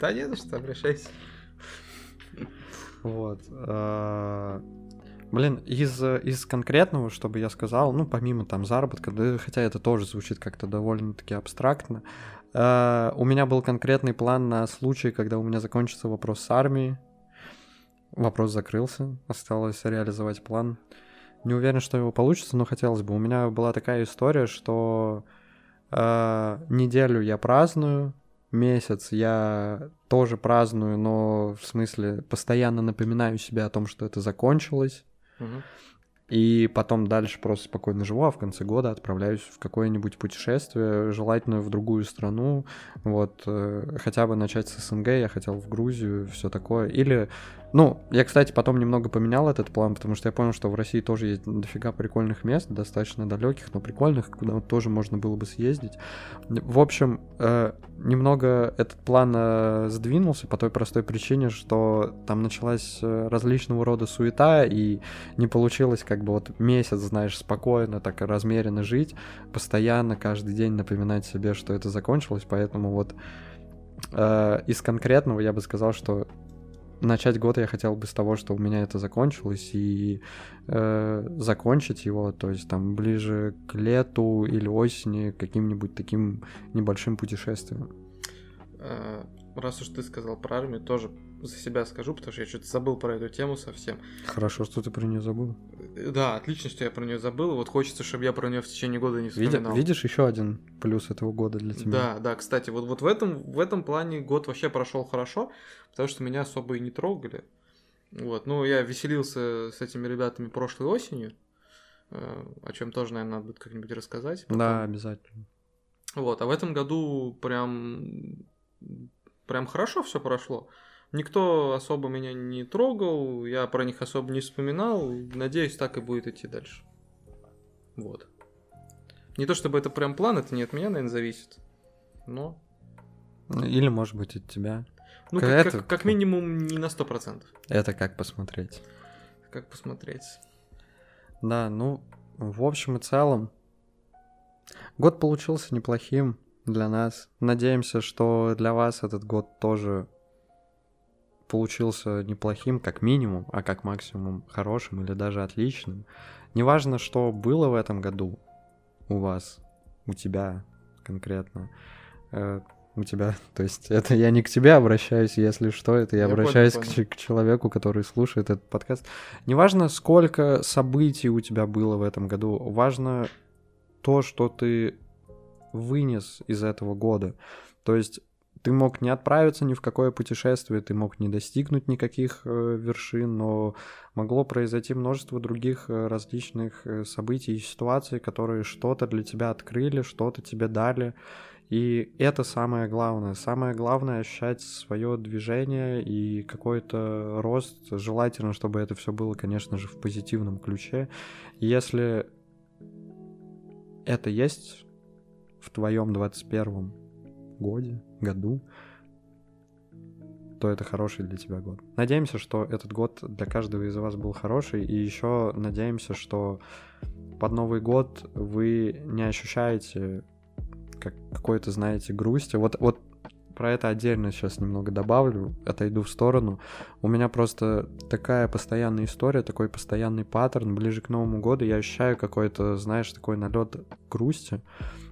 Да не за что, обращайся. Вот. э, Блин, из, из конкретного, чтобы я сказал, ну, помимо там заработка, да, хотя это тоже звучит как-то довольно-таки абстрактно, э, у меня был конкретный план на случай, когда у меня закончится вопрос с армией. Вопрос закрылся, осталось реализовать план. Не уверен, что его получится, но хотелось бы. У меня была такая история, что э, неделю я праздную, месяц я тоже праздную, но в смысле постоянно напоминаю себе о том, что это закончилось. Мгм. И потом дальше просто спокойно живу, а в конце года отправляюсь в какое-нибудь путешествие, желательно в другую страну. Вот, э, хотя бы начать с СНГ, я хотел в Грузию, все такое. Или Ну, я, кстати, потом немного поменял этот план, потому что я понял, что в России тоже есть дофига прикольных мест, достаточно далеких, но прикольных, куда тоже можно было бы съездить. В общем, э, немного этот план э, сдвинулся по той простой причине, что там началась э, различного рода суета, и не получилось как бы вот месяц, знаешь, спокойно, так размеренно жить, постоянно, каждый день напоминать себе, что это закончилось, поэтому вот э, из конкретного я бы сказал, что начать год я хотел бы с того, что у меня это закончилось, и э, закончить его, то есть там ближе к лету или осени каким-нибудь таким небольшим путешествием. Э, раз уж ты сказал про армию, тоже за себя скажу, потому что я что-то забыл про эту тему совсем. Хорошо, что ты про нее забыл. Э, да, отлично, что я про нее забыл. Вот хочется, чтобы я про нее в течение года не вспоминал. Види, видишь еще один плюс этого года для тебя? Да, да, кстати, вот, вот в, этом, в этом плане год вообще прошел хорошо, потому что меня особо и не трогали. Вот, ну, я веселился с этими ребятами прошлой осенью, э, о чем тоже, наверное, надо будет как-нибудь рассказать. Потом. Да, обязательно. Вот, а в этом году прям, прям хорошо все прошло. Никто особо меня не трогал, я про них особо не вспоминал. Надеюсь, так и будет идти дальше. Вот. Не то чтобы это прям план, это не от меня, наверное, зависит. Но. Или, может быть, от тебя. Ну, как, это... как, как минимум, не на сто процентов. Это как посмотреть. Как посмотреть. Да, ну, в общем и целом, год получился неплохим для нас. Надеемся, что для вас этот год тоже получился неплохим, как минимум, а как максимум хорошим или даже отличным. Неважно, что было в этом году у вас, у тебя конкретно, э, у тебя, то есть это я не к тебе обращаюсь, если что, это я, я обращаюсь понял, понял. К, к человеку, который слушает этот подкаст. Неважно, сколько событий у тебя было в этом году, важно то, что ты вынес из этого года. То есть ты мог не отправиться ни в какое путешествие, ты мог не достигнуть никаких э, вершин, но могло произойти множество других э, различных э, событий и ситуаций, которые что-то для тебя открыли, что-то тебе дали. И это самое главное. Самое главное ощущать свое движение и какой-то рост. Желательно, чтобы это все было, конечно же, в позитивном ключе. Если это есть в твоем 21 годе, году, то это хороший для тебя год. Надеемся, что этот год для каждого из вас был хороший, и еще надеемся, что под Новый год вы не ощущаете как какой-то, знаете, грусти. Вот, вот про это отдельно сейчас немного добавлю, отойду в сторону. У меня просто такая постоянная история, такой постоянный паттерн. Ближе к Новому году я ощущаю какой-то, знаешь, такой налет грусти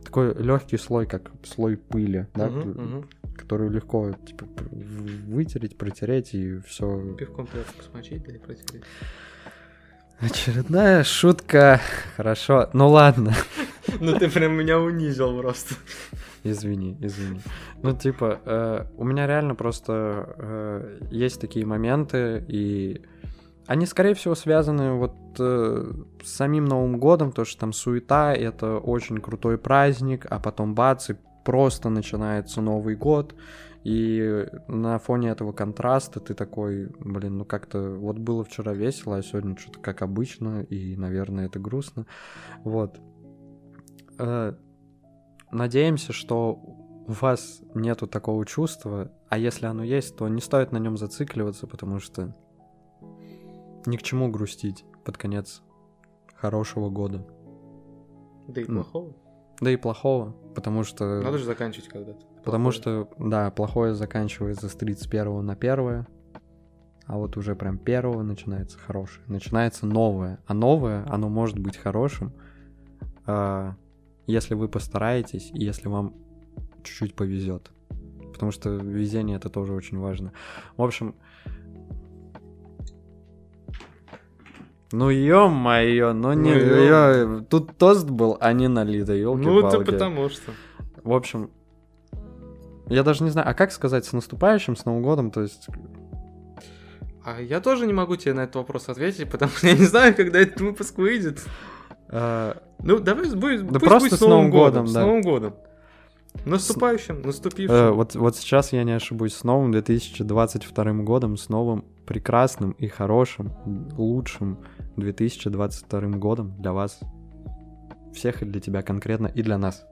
такой легкий слой, как слой пыли, да, угу, угу. которую легко типа, вытереть, протереть и все. Пивком пивку смочить или протереть? Очередная шутка. Хорошо. Ну ладно. Ну ты прям меня унизил просто. Извини, извини. Ну, типа, э, у меня реально просто э, есть такие моменты, и они, скорее всего, связаны вот э, с самим Новым годом, то, что там суета, это очень крутой праздник, а потом бац, и просто начинается Новый год, и на фоне этого контраста ты такой, блин, ну как-то вот было вчера весело, а сегодня что-то как обычно, и, наверное, это грустно. Вот. Э, надеемся, что у вас нету такого чувства, а если оно есть, то не стоит на нем зацикливаться, потому что ни к чему грустить под конец хорошего года. Да и плохого. Да и плохого, потому что... Надо же заканчивать когда-то. Потому что, да, плохое заканчивается с 31 на 1, а вот уже прям первого начинается хорошее. Начинается новое. А новое, оно может быть хорошим, э, если вы постараетесь и если вам чуть-чуть повезет. Потому что везение это тоже очень важно. В общем, Ну ё-моё, ну не... Ну, ё... Тут тост был, а не налито, ёлки Ну это потому что. В общем, я даже не знаю, а как сказать с наступающим, с Новым годом, то есть... А я тоже не могу тебе на этот вопрос ответить, потому что я не знаю, когда этот выпуск выйдет. А... Ну, давай будет, да просто будет с Новым годом, годом да. С Новым годом. Наступающим, наступившим. Э, вот, вот сейчас я не ошибусь, с новым 2022 годом, с новым прекрасным и хорошим, лучшим 2022 годом для вас всех и для тебя конкретно, и для нас.